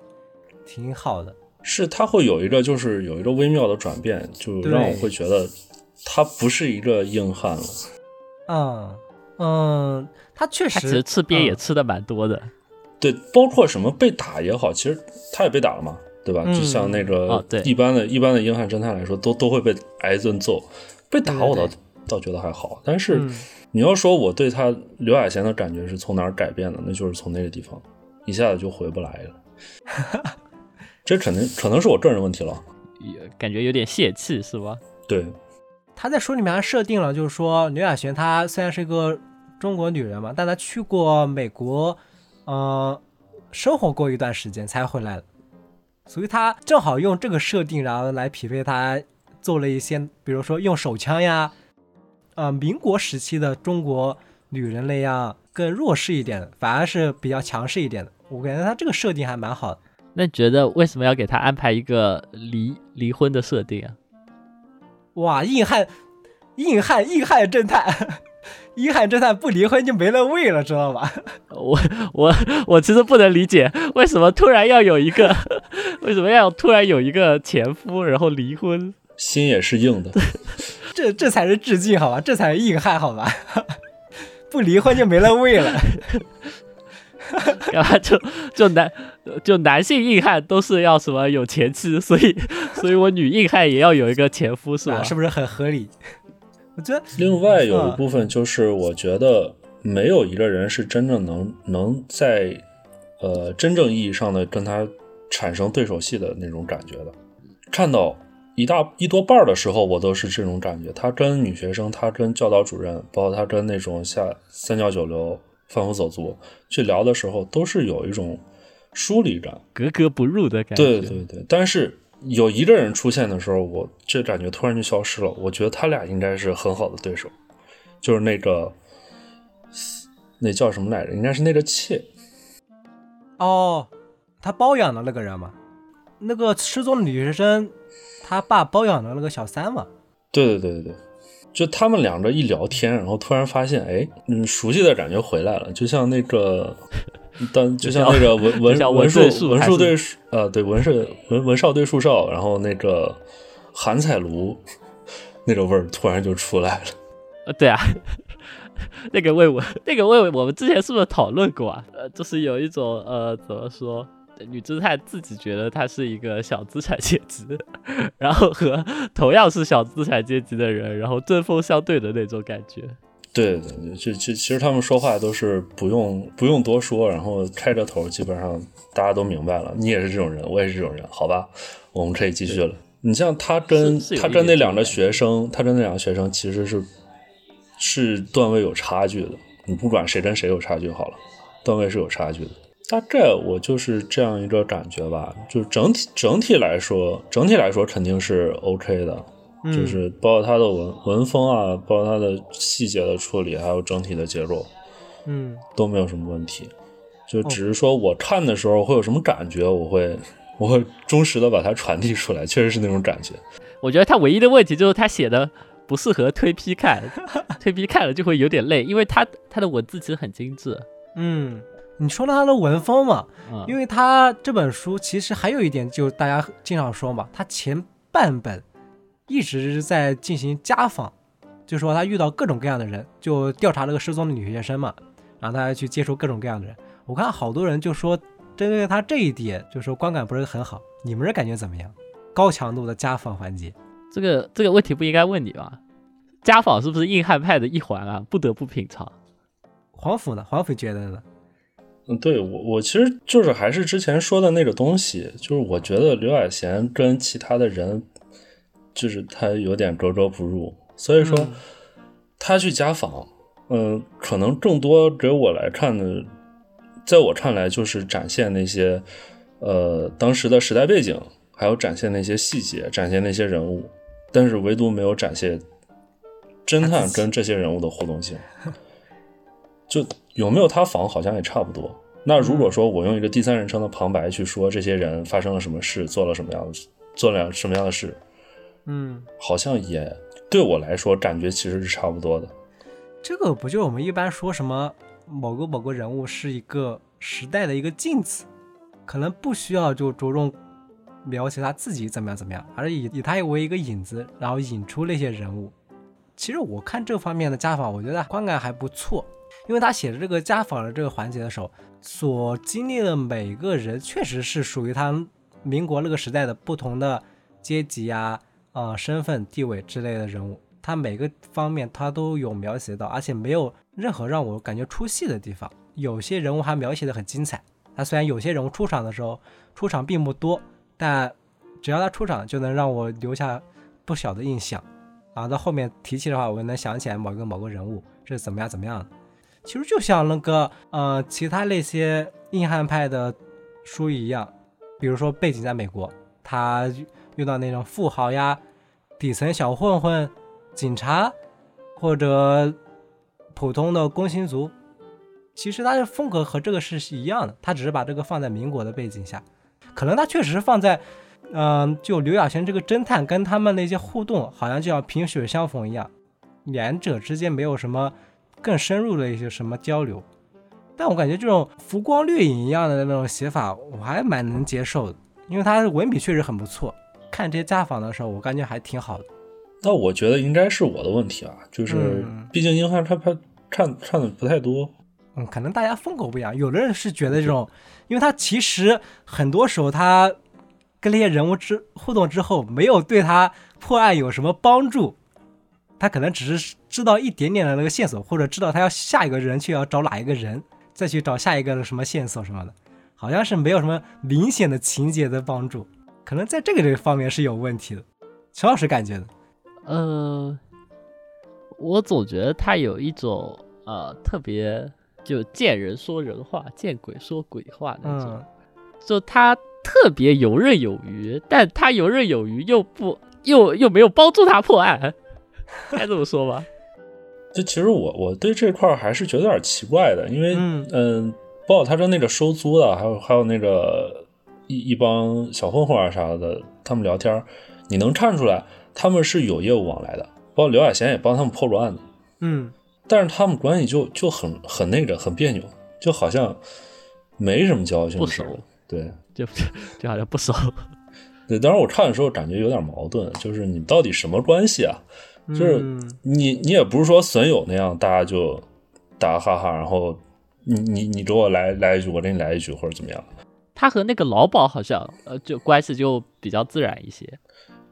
Speaker 2: 挺好的。
Speaker 3: 是他会有一个就是有一个微妙的转变，就让我会觉得他不是一个硬汉了。
Speaker 2: 嗯嗯，他确
Speaker 1: 他其
Speaker 2: 实
Speaker 1: 实吃瘪也
Speaker 2: 嗯
Speaker 1: 吃的蛮多的。
Speaker 3: 对，包括什么被打也好，其实他也被打了嘛，对吧？
Speaker 2: 嗯
Speaker 3: 就像那个一般的、一般的硬汉侦探来说，都都会被挨一顿揍。被打我倒倒觉得还好，但是
Speaker 2: 嗯
Speaker 3: 你要说我对他刘亚贤的感觉是从哪儿改变的，那就是从那个地方，一下子就回不来了。这可能可能是我个人问题了。
Speaker 1: 也感觉有点泄气是吧？
Speaker 3: 对，
Speaker 2: 他在书里面还设定了，就是说刘亚璇她虽然是一个中国女人嘛，但她去过美国，呃，生活过一段时间才回来的，所以她正好用这个设定，然后来匹配她做了一些，比如说用手枪呀，呃，民国时期的中国女人那样更弱势一点的，反而是比较强势一点的。我感觉他这个设定还蛮好的。
Speaker 1: 那你觉得为什么要给他安排一个离离婚的设定啊？
Speaker 2: 哇，硬汉，硬汉，硬汉侦探，硬汉侦探不离婚就没了味了，知道吧？
Speaker 1: 我我我其实不能理解为什么突然要有一个，为什么要突然有一个前夫然后离婚？
Speaker 3: 心也是硬的。
Speaker 2: 这这才是致敬好吧？这才是硬汉好吧？不离婚就没了味了。
Speaker 1: 然 后就就男就男性硬汉都是要什么有前妻，所以所以我女硬汉也要有一个前夫是吧？
Speaker 2: 啊，是不是很合理？我觉得
Speaker 3: 另外有一
Speaker 2: 嗯
Speaker 3: 部分就是，我觉得没有一个人是真正能能在呃真正意义上的跟他产生对手戏的那种感觉的。看到一大一多半儿的时候，我都是这种感觉。他跟女学生，他跟教导主任，包括他跟那种下三教九流、贩夫走卒去聊的时候，都是有一种疏离感。
Speaker 1: 格格不入的感觉。
Speaker 3: 对对对，但是有一个人出现的时候，我这感觉突然就消失了。我觉得他俩应该是很好的对手，就是那个那叫什么来着？应该是那个妾。
Speaker 2: 哦，他包养的那个人嘛，那个失踪的女学生，他爸包养的那个小三嘛。
Speaker 3: 对对对对对，就他们两个一聊天，然后突然发现，哎，嗯，熟悉的感觉回来了，就像那个。当就像那个文 文文树
Speaker 1: 文对树
Speaker 3: 对呃对文是文文少对树少，然后那个韩彩炉那个味儿突然就出来了。
Speaker 1: 呃，对啊，那个为我那个为我们之前是不是讨论过啊？呃，就是有一种呃，怎么说，女侦探自己觉得她是一个小资产阶级，然后和同样是小资产阶级的人，然后针锋相对的那种感觉。
Speaker 3: 对对对，就就其实他们说话都是不用不用多说，然后开着头，基本上大家都明白了。你也是这种人，我也是这种人，好吧？我们可以继续了。你像他跟他跟那两个学生，他跟那两个学生其实是是段位有差距的。你不管谁跟谁有差距好了，段位是有差距的。大概我就是这样一个感觉吧，就整体整体来说，整体来说肯定是 OK 的。
Speaker 2: 嗯
Speaker 3: 就是包括它的文文风啊，包括它的细节的处理，还有整体的结构
Speaker 2: 嗯，
Speaker 3: 都没有什么问题。就只是说我看的时候会有什么感觉，我会我会忠实的把它传递出来，确实是那种感觉。
Speaker 1: 我觉得他唯一的问题就是他写的不适合推批看，推批看了就会有点累，因为他他的文字其实很精致。
Speaker 2: 嗯，你说到他的文风嘛，
Speaker 1: 嗯，
Speaker 2: 因为他这本书其实还有一点，就是大家经常说嘛，他前半本一直是在进行家访，就说他遇到各种各样的人，就调查那个失踪的女学生嘛，然后他去接触各种各样的人。我看好多人就说，针对他这一点，就说观感不是很好。你们这感觉怎么样？高强度的家访环节，
Speaker 1: 这个这个问题不应该问你吧？家访是不是硬汉派的一环啊？不得不品尝。
Speaker 2: 黄甫呢？黄甫觉得呢？
Speaker 3: 嗯，对我我其实就是还是之前说的那个东西，就是我觉得刘亚贤跟其他的人，就是他有点格格不入，所以说
Speaker 2: 嗯
Speaker 3: 他去家访，嗯、可能更多给我来看的，在我看来就是展现那些呃当时的时代背景，还有展现那些细节，展现那些人物，但是唯独没有展现侦探跟这些人物的互动性。就有没有他仿好像也差不多。那如果说我用一个第三人称的旁白去说这些人发生了什么事，做了什么样子做了什么样的事，
Speaker 2: 嗯，
Speaker 3: 好像也对我来说感觉其实是差不多的。
Speaker 2: 这个不就我们一般说什么某个某个人物是一个时代的一个镜子，可能不需要就着重描写他自己怎么样怎么样，而是以以他为一个引子，然后引出那些人物。其实我看这方面的家访，我觉得观感还不错，因为他写的这个家访的这个环节的时候，所经历的每个人确实是属于他民国那个时代的不同的阶级啊、呃身份地位之类的人物，他每个方面他都有描写到，而且没有任何让我感觉出戏的地方。有些人物还描写的很精彩，他虽然有些人物出场的时候出场并不多，但只要他出场就能让我留下不小的印象。然后到后面提起的话，我能想起来某个某个人物是怎么样怎么样的。其实就像那个呃其他那些硬汉派的书一样，比如说背景在美国，他遇到那种富豪呀、底层小混混、警察或者普通的工薪族，其实他的风格和这个是一样的，他只是把这个放在民国的背景下，可能他确实放在，嗯、就刘亚轩这个侦探跟他们那些互动，好像就像萍水相逢一样，两者之间没有什么更深入的一些什么交流。但我感觉这种浮光掠影一样的那种写法，我还蛮能接受的，因为他的文笔确实很不错。看这些家访的时候，我感觉还挺好的。
Speaker 3: 那我觉得应该是我的问题啊，就是
Speaker 2: 嗯
Speaker 3: 毕竟硬汉他他看看的不太多。
Speaker 2: 嗯，可能大家风格不一样，有的人是觉得这种，因为他其实很多时候他跟那些人物之互动之后，没有对他破案有什么帮助，他可能只是知道一点点的那个线索，或者知道他要下一个人去要找哪一个人，再去找下一个什么线索什么的，好像是没有什么明显的情节的帮助，可能在这个这个方面是有问题的。陈老师感觉的，
Speaker 1: 呃，我总觉得他有一种呃特别就见人说人话，见鬼说鬼话那种，
Speaker 2: 嗯，
Speaker 1: 就他特别游刃有余，但他游刃有余又不又又没有帮助他破案，该这么说吧？
Speaker 3: 就其实我我对这块儿还是觉得有点奇怪的，因为
Speaker 2: 嗯
Speaker 3: 嗯，包括他跟那个收租的，还有还有那个一一帮小混混啊啥的，他们聊天，你能看出来他们是有业务往来的，包括刘亚贤也帮他们破过案的，
Speaker 2: 嗯，
Speaker 3: 但是他们关系就就很很那个很别扭，就好像没什么交情
Speaker 1: 不熟。
Speaker 3: 对
Speaker 1: 就 就好像不熟。
Speaker 3: 对，当时我看的时候感觉有点矛盾，就是你到底什么关系啊？就是
Speaker 2: 嗯
Speaker 3: 你你也不是说损友那样，大家就打哈哈，然后你你你给我来来一句，我给你来一句，或者怎么样？
Speaker 1: 他和那个老鸨好像呃就关系就比较自然一些。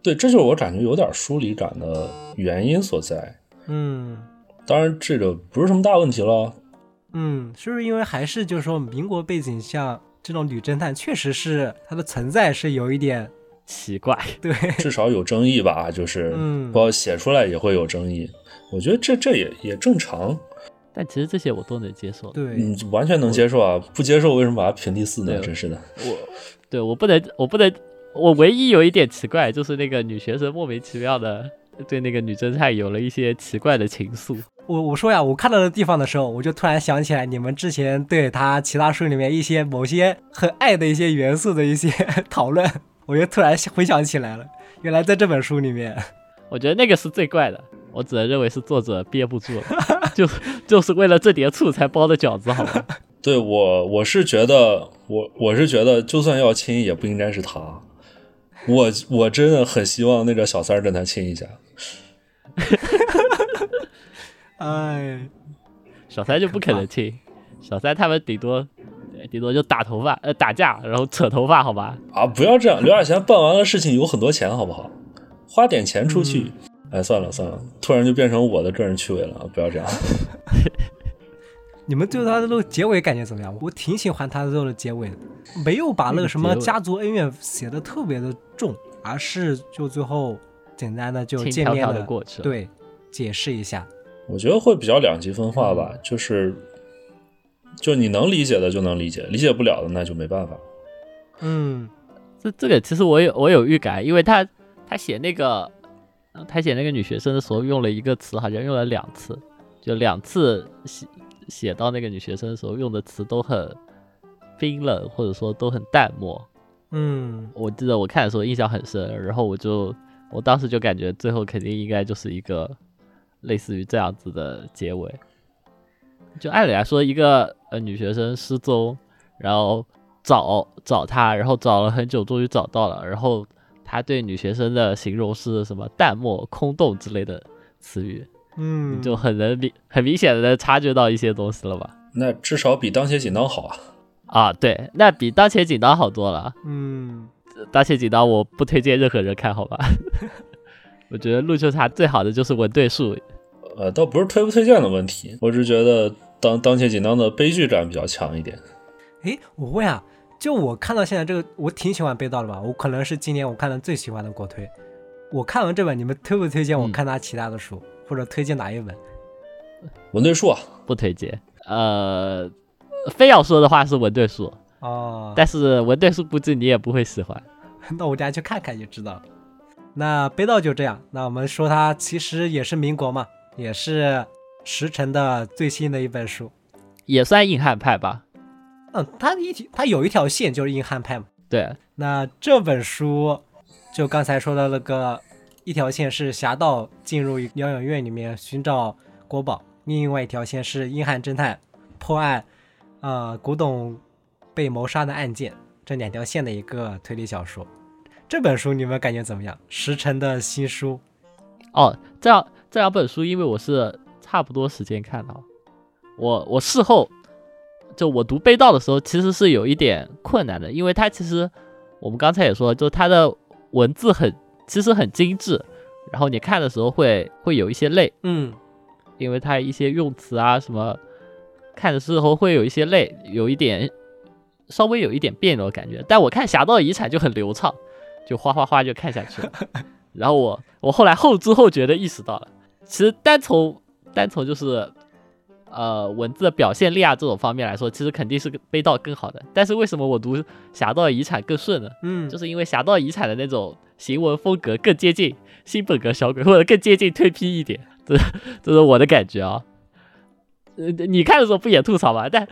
Speaker 3: 对，这就是我感觉有点疏离感的原因所在。
Speaker 2: 嗯。
Speaker 3: 当然，这个不是什么大问题了。
Speaker 2: 嗯，是不是因为还是就是说民国背景下这种女侦探，确实是她的存在是有一点
Speaker 1: 奇怪，
Speaker 2: 对，
Speaker 3: 至少有争议吧，就是
Speaker 2: 嗯
Speaker 3: 包括写出来也会有争议。我觉得这这也也正常，
Speaker 1: 但其实这些我都能接受。
Speaker 2: 对，
Speaker 3: 嗯，完全能接受啊。不接受为什么把它评第四呢？真是的。
Speaker 1: 我对我不能，我不能，我唯一有一点奇怪，就是那个女学生莫名其妙的对那个女侦探有了一些奇怪的情愫。
Speaker 2: 我我说呀，我看到的地方的时候，我就突然想起来你们之前对他其他书里面一些某些很爱的一些元素的一些 讨论，我又突然回想起来了，原来在这本书里面，
Speaker 1: 我觉得那个是最怪的，我只能认为是作者憋不住了，就就是为了这点醋才包的饺子，好吧？
Speaker 3: 对我，我是觉得，我我是觉得，就算要亲，也不应该是他。我我真的很希望那个小三儿跟他亲一下。
Speaker 2: 哎，
Speaker 1: 小三就不可能亲，小三他们顶多顶多就打头发，呃，打架，然后扯头发，好吧？
Speaker 3: 啊，不要这样！刘亚贤办完了事情有很多钱，好不好？花点钱出去，哎，算了算了，突然就变成我的个人趣味了，不要这样。
Speaker 2: 你们对他的那个结尾感觉怎么样？我挺喜欢他的这个结尾的，没有把那个什么家族恩怨写的特别的重，而是就最后简单的就见面
Speaker 1: 的过去，
Speaker 2: 对，解释一下。
Speaker 3: 我觉得会比较两极分化吧，就是就你能理解的就能理解，理解不了的那就没办法。
Speaker 2: 嗯，
Speaker 1: 这这个其实我有我有预感，因为他他写那个他写那个女学生的时候用了一个词，好像用了两次，就两次写写到那个女学生的时候用的词都很冰冷，或者说都很淡漠。
Speaker 2: 嗯，
Speaker 1: 我记得我看的时候印象很深，然后我就我当时就感觉最后肯定应该就是一个。类似于这样子的结尾，就按理来说，一个呃女学生失踪，然后找找她，然后找了很久，终于找到了，然后他对女学生的形容是什么淡漠、空洞之类的词语，
Speaker 2: 嗯，
Speaker 1: 就很能明很明显的能察觉到一些东西了吧？
Speaker 3: 那至少比当前锦囊好啊！
Speaker 1: 啊，对，那比当前锦囊好多了。
Speaker 2: 嗯，
Speaker 1: 当前锦囊我不推荐任何人看好吧？我觉得陆秋茶最好的就是稳对数，
Speaker 3: 呃，倒不是推不推荐的问题，我只是觉得当当前紧张的悲剧感比较强一点。
Speaker 2: 诶，我问啊，就我看到现在这个，我挺喜欢被盗的吧？我可能是今年我看的最喜欢的国推。我看完这本，你们推不推荐我看他其他的书，或者推荐哪一本？
Speaker 3: 文对数啊，
Speaker 1: 不推荐。呃，非要说的话是文对数
Speaker 2: 哦，
Speaker 1: 但是文对数估计你也不会喜欢。
Speaker 2: 那我等下去看看就知道了。那悲道就这样。那我们说他其实也是民国嘛，也是石城的最新的一本书，
Speaker 1: 也算硬汉派吧。
Speaker 2: 嗯，它一他有一条线就是硬汉派嘛。
Speaker 1: 对。
Speaker 2: 那这本书就刚才说的那个一条线是侠盗进入疗养院里面寻找国宝，另外一条线是硬汉侦探破案，呃，古董被谋杀的案件，这两条线的一个推理小说。这本书你们感觉怎么样？石城的新书，
Speaker 1: 哦，这样这两本书，因为我是差不多时间看到，我我事后就我读被盗的时候，其实是有一点困难的，因为它其实我们刚才也说，就它的文字很其实很精致，然后你看的时候会会有一些累，
Speaker 2: 嗯，
Speaker 1: 因为它一些用词啊什么，看的时候会有一些累，有一点稍微有一点别扭的感觉，但我看《侠盗遗产》就很流畅。就哗哗哗就看下去了，然后我我后来后知后觉的意识到了，其实单从单从就是呃文字的表现力啊这种方面来说，其实肯定是悲道更好的。但是为什么我读《侠盗遗产》更顺呢？
Speaker 2: 嗯，
Speaker 1: 就是因为《侠盗遗产》的那种行文风格更接近新本格小鬼，或者更接近推批一点，这这是我的感觉啊。呃，你看的时候不也吐槽吗？但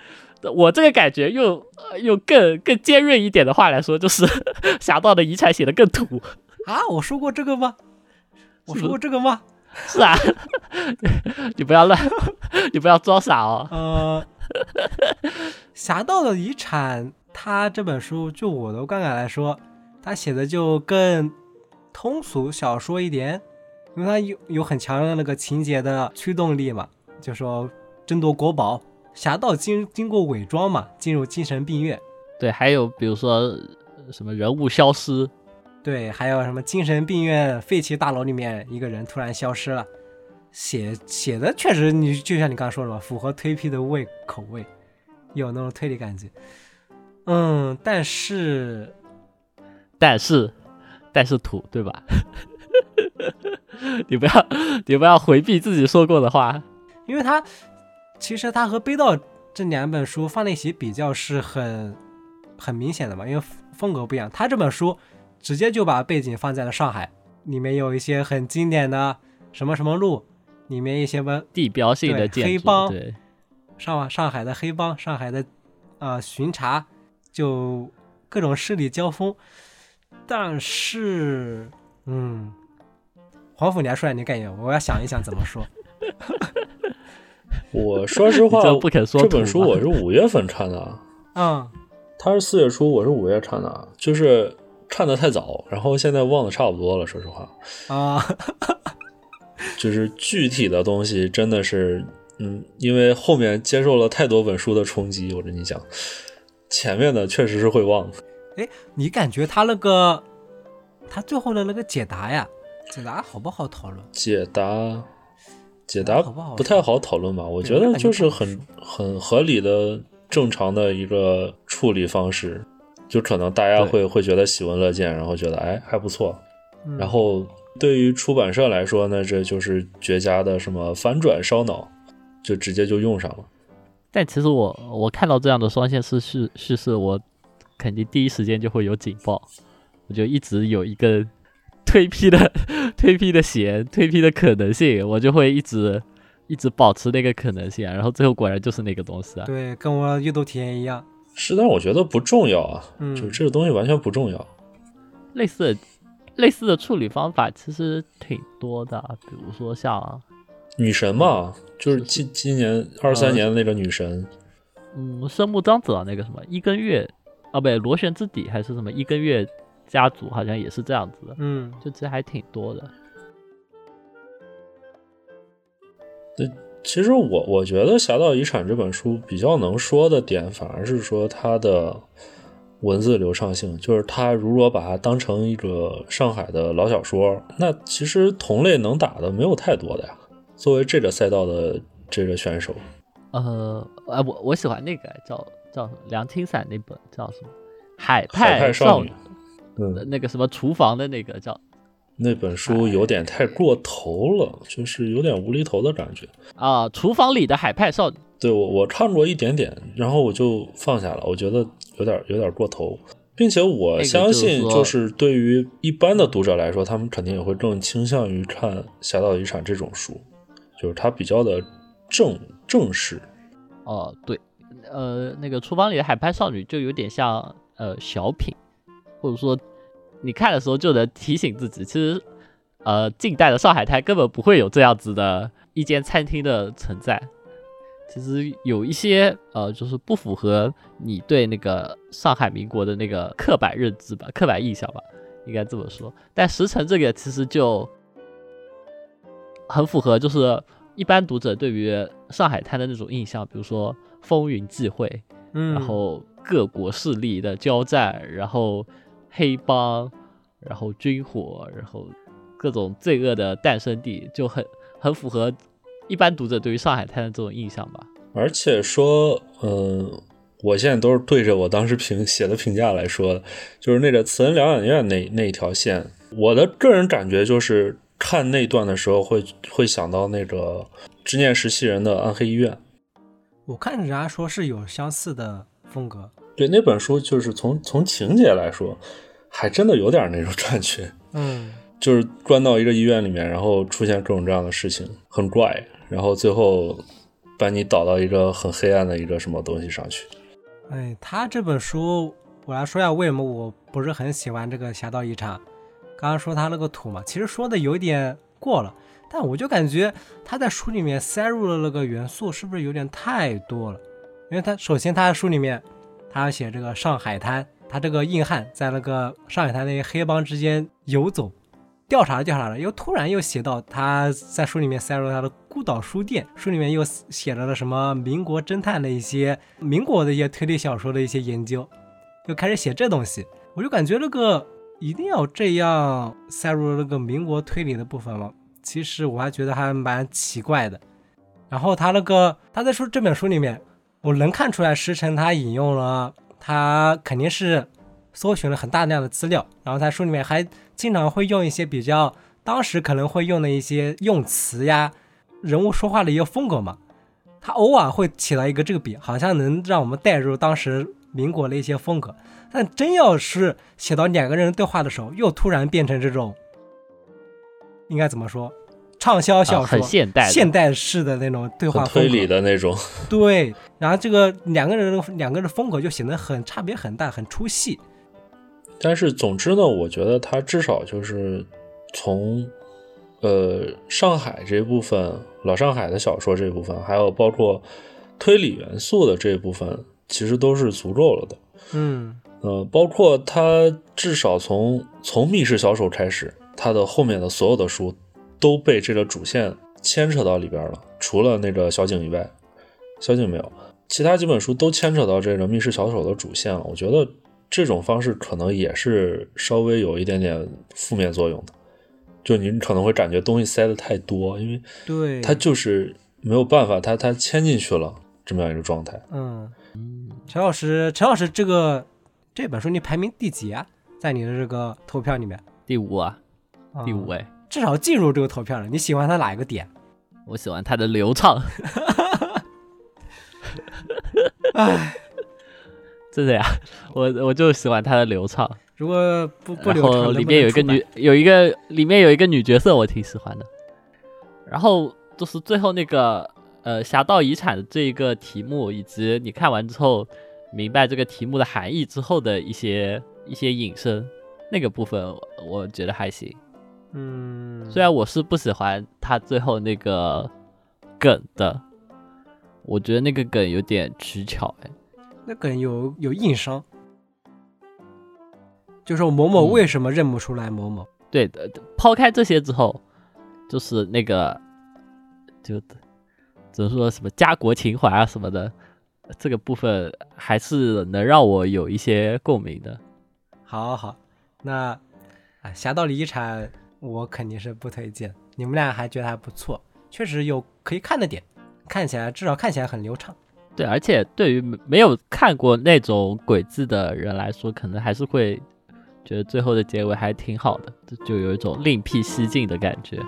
Speaker 1: 我这个感觉用用更更尖锐一点的话来说，就是 侠盗的遗产写的更土
Speaker 2: 啊！我说过这个吗？我说过这个吗？
Speaker 1: 是啊，你不要乱，你不要装傻
Speaker 2: 哦。呃，侠盗的遗产，他这本书就我的观感来说，他写的就更通俗小说一点，因为他有有很强的那个情节的驱动力嘛，就说争夺国宝。侠盗经经过伪装嘛，进入精神病院。
Speaker 1: 对，还有比如说什么人物消失，
Speaker 2: 对，还有什么精神病院废弃大楼里面一个人突然消失了，写写的确实，你就像你刚刚说的嘛，符合推批的胃口味，有那种推理感觉。嗯，但是，
Speaker 1: 但是，但是土，对吧？你不要，你不要回避自己说过的话，
Speaker 2: 因为他。其实他和《悲道》这两本书放在一起比较是很很明显的嘛，因为风格不一样。他这本书直接就把背景放在了上海，里面有一些很经典的什么什么路，里面一些文
Speaker 1: 地标性的
Speaker 2: 黑帮，
Speaker 1: 对，
Speaker 2: 上上海的黑帮，上海的呃巡查，就各种势力交锋。但是，嗯，黄甫年说来，你感觉我要想一想怎么说。
Speaker 3: 我说实话，
Speaker 1: 不肯说
Speaker 3: 这本书我是五月份看的，
Speaker 2: 嗯，
Speaker 3: 他是四月初，我是五月看的，就是看的太早，然后现在忘的差不多了。说实话，
Speaker 2: 啊，
Speaker 3: 就是具体的东西真的是，嗯，因为后面接受了太多本书的冲击，我跟你讲，前面的确实是会忘。
Speaker 2: 哎，你感觉他那个他最后的那个解答呀，解答好不好讨论？
Speaker 3: 解答解答
Speaker 2: 不
Speaker 3: 太好讨论吧？我觉得就是很很合理的、正常的一个处理方式，就可能大家会会觉得喜闻乐见，然后觉得哎还不错。
Speaker 2: 嗯
Speaker 3: 然后对于出版社来说呢，这就是绝佳的什么反转烧脑，就直接就用上了。
Speaker 1: 但其实我我看到这样的双线式叙叙事，我肯定第一时间就会有警报，我就一直有一个 推批的推批的弦，推批的可能性，我就会一直一直保持那个可能性啊，然后最后果然就是那个东西啊。
Speaker 2: 对，跟我阅读体验一样。
Speaker 3: 是，但我觉得不重要啊，
Speaker 2: 嗯
Speaker 3: 就是这个东西完全不重要。
Speaker 1: 类似的类似的处理方法其实挺多的啊，比如说像
Speaker 3: 女神嘛，就是
Speaker 1: 是
Speaker 3: 今今年二三年的那个女神，
Speaker 1: 嗯生木章子啊那个什么一根月啊不对螺旋之底还是什么一根月家族好像也是这样子的，
Speaker 2: 嗯，
Speaker 1: 就其实还挺多的。
Speaker 3: 其实我我觉得《侠盗遗产》这本书比较能说的点，反而是说它的文字流畅性，就是它如果把它当成一个上海的老小说，那其实同类能打的没有太多的呀。作为这个赛道的这个选手，
Speaker 1: 呃，哎，我我喜欢那个叫叫什么梁清散那本叫什么海
Speaker 3: 海派
Speaker 1: 少
Speaker 3: 女，嗯，
Speaker 1: 那个什么厨房的那个叫
Speaker 3: 那本书有点太过头了，就是有点无厘头的感觉。
Speaker 1: 啊厨房里的海派少女。
Speaker 3: 对我我看过一点点，然后我就放下了，我觉得有点有点过头，并且我相信，
Speaker 1: 就是说
Speaker 3: 就是对于一般的读者来说，他们肯定也会更倾向于看《侠盗遗产》这种书，就是它比较的正正式。
Speaker 1: 哦，对，呃，那个厨房里的海派少女就有点像呃小品，或者说你看的时候就能提醒自己，其实呃近代的上海滩根本不会有这样子的一间餐厅的存在。其实有一些呃，就是不符合你对那个上海民国的那个刻板认知吧、刻板印象吧，应该这么说。但石城这个其实就很符合，就是一般读者对于上海滩的那种印象，比如说风云际会，
Speaker 2: 嗯，
Speaker 1: 然后各国势力的交战，然后黑帮，然后军火，然后各种罪恶的诞生地，就很很符合一般读者对于上海滩的这种印象吧。
Speaker 3: 而且说，嗯、我现在都是对着我当时评写的评价来说的，就是那个慈恩疗养院那那一条线，我的个人感觉就是看那段的时候会会想到那个执念石系人的暗黑医院。
Speaker 2: 我看人家说是有相似的风格。
Speaker 3: 对那本书，就是从从情节来说，还真的有点那种感觉，
Speaker 2: 嗯，
Speaker 3: 就是关到一个医院里面，然后出现各种各样的事情，很怪，然后最后把你导到一个很黑暗的一个什么东西上去。
Speaker 2: 哎，他这本书，我来说一下为什么我不是很喜欢这个《侠盗遗产》。刚刚说他那个土嘛，其实说的有点过了，但我就感觉他在书里面塞入的那个元素是不是有点太多了？因为他首先他在书里面，他要写这个上海滩，他这个硬汉在那个上海滩那些黑帮之间游走，调查调查着，又突然又写到他在书里面塞入他的孤岛书店，书里面又写了了什么民国侦探的一些民国的一些推理小说的一些研究，又开始写这东西，我就感觉那个一定要这样塞入那个民国推理的部分吗？其实我还觉得还蛮奇怪的。然后他那个他在书这本书里面，我能看出来石晨他引用了他肯定是搜寻了很大量的资料，然后在书里面还经常会用一些比较当时可能会用的一些用词呀，人物说话的一个风格嘛，他偶尔会起到一个这个笔，好像能让我们带入当时民国的一些风格。但真要是写到两个人对话的时候，又突然变成这种，应该怎么说？畅销小说、
Speaker 1: 啊很现代
Speaker 2: 现代式的那种对话
Speaker 3: 推
Speaker 2: 风格
Speaker 3: 理的那种，
Speaker 2: 对，然后这个两个人的两个人的风格就显得很差别很大，很出戏。
Speaker 3: 但是总之呢，我觉得他至少就是从呃上海这部分老上海的小说这部分，还有包括推理元素的这一部分，其实都是足够了的。
Speaker 2: 嗯
Speaker 3: 呃，包括他至少从从密室小手开始，他的后面的所有的书都被这个主线牵扯到里边了，除了那个小景以外，小景没有，其他几本书都牵扯到这个密室小手的主线了。我觉得这种方式可能也是稍微有一点点负面作用的，就你可能会感觉东西塞的太多，因为
Speaker 2: 对，
Speaker 3: 它就是没有办法，它它牵进去了这么样一个状态。
Speaker 2: 嗯，陈老师，陈老师这个这本书你排名第几啊？在你的这个投票里面，
Speaker 1: 第五啊，
Speaker 2: 啊
Speaker 1: 第五位，
Speaker 2: 至少进入这个投票了。你喜欢他哪一个点？
Speaker 1: 我喜欢他的流畅。
Speaker 2: 唉，
Speaker 1: 真的呀，我我就喜欢它的流畅。
Speaker 2: 如果不不
Speaker 1: 然
Speaker 2: 流畅，
Speaker 1: 后里面有一个女，有一个里面有一个女角色，我挺喜欢的。然后就是最后那个呃侠盗遗产的这一个题目，以及你看完之后明白这个题目的含义之后的一些一些引申，那个部分我我觉得还行。
Speaker 2: 嗯，
Speaker 1: 虽然我是不喜欢他最后那个梗的，我觉得那个梗有点取巧哎。
Speaker 2: 那梗有有硬伤，就说某某
Speaker 1: 嗯
Speaker 2: 为什么认不出来某某？
Speaker 1: 对的，抛开这些之后，就是那个，就只能说什么家国情怀啊什么的，这个部分还是能让我有一些共鸣的。
Speaker 2: 好好，那啊，《侠盗遗产》我肯定是不推荐，你们俩还觉得还不错，确实有可以看的点，看起来至少看起来很流畅。
Speaker 1: 对，而且对于没没有看过那种鬼字的人来说，可能还是会觉得最后的结尾还挺好的，就就有一种另辟蹊径的感觉。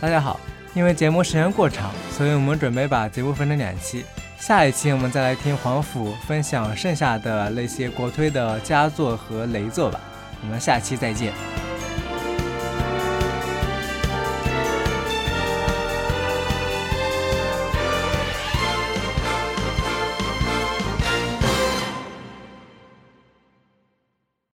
Speaker 4: 大家好，因为节目时间过长，所以我们准备把节目分成两期。下一期我们再来听黄甫分享剩下的那些国推的佳作和雷作吧。我们下期再见。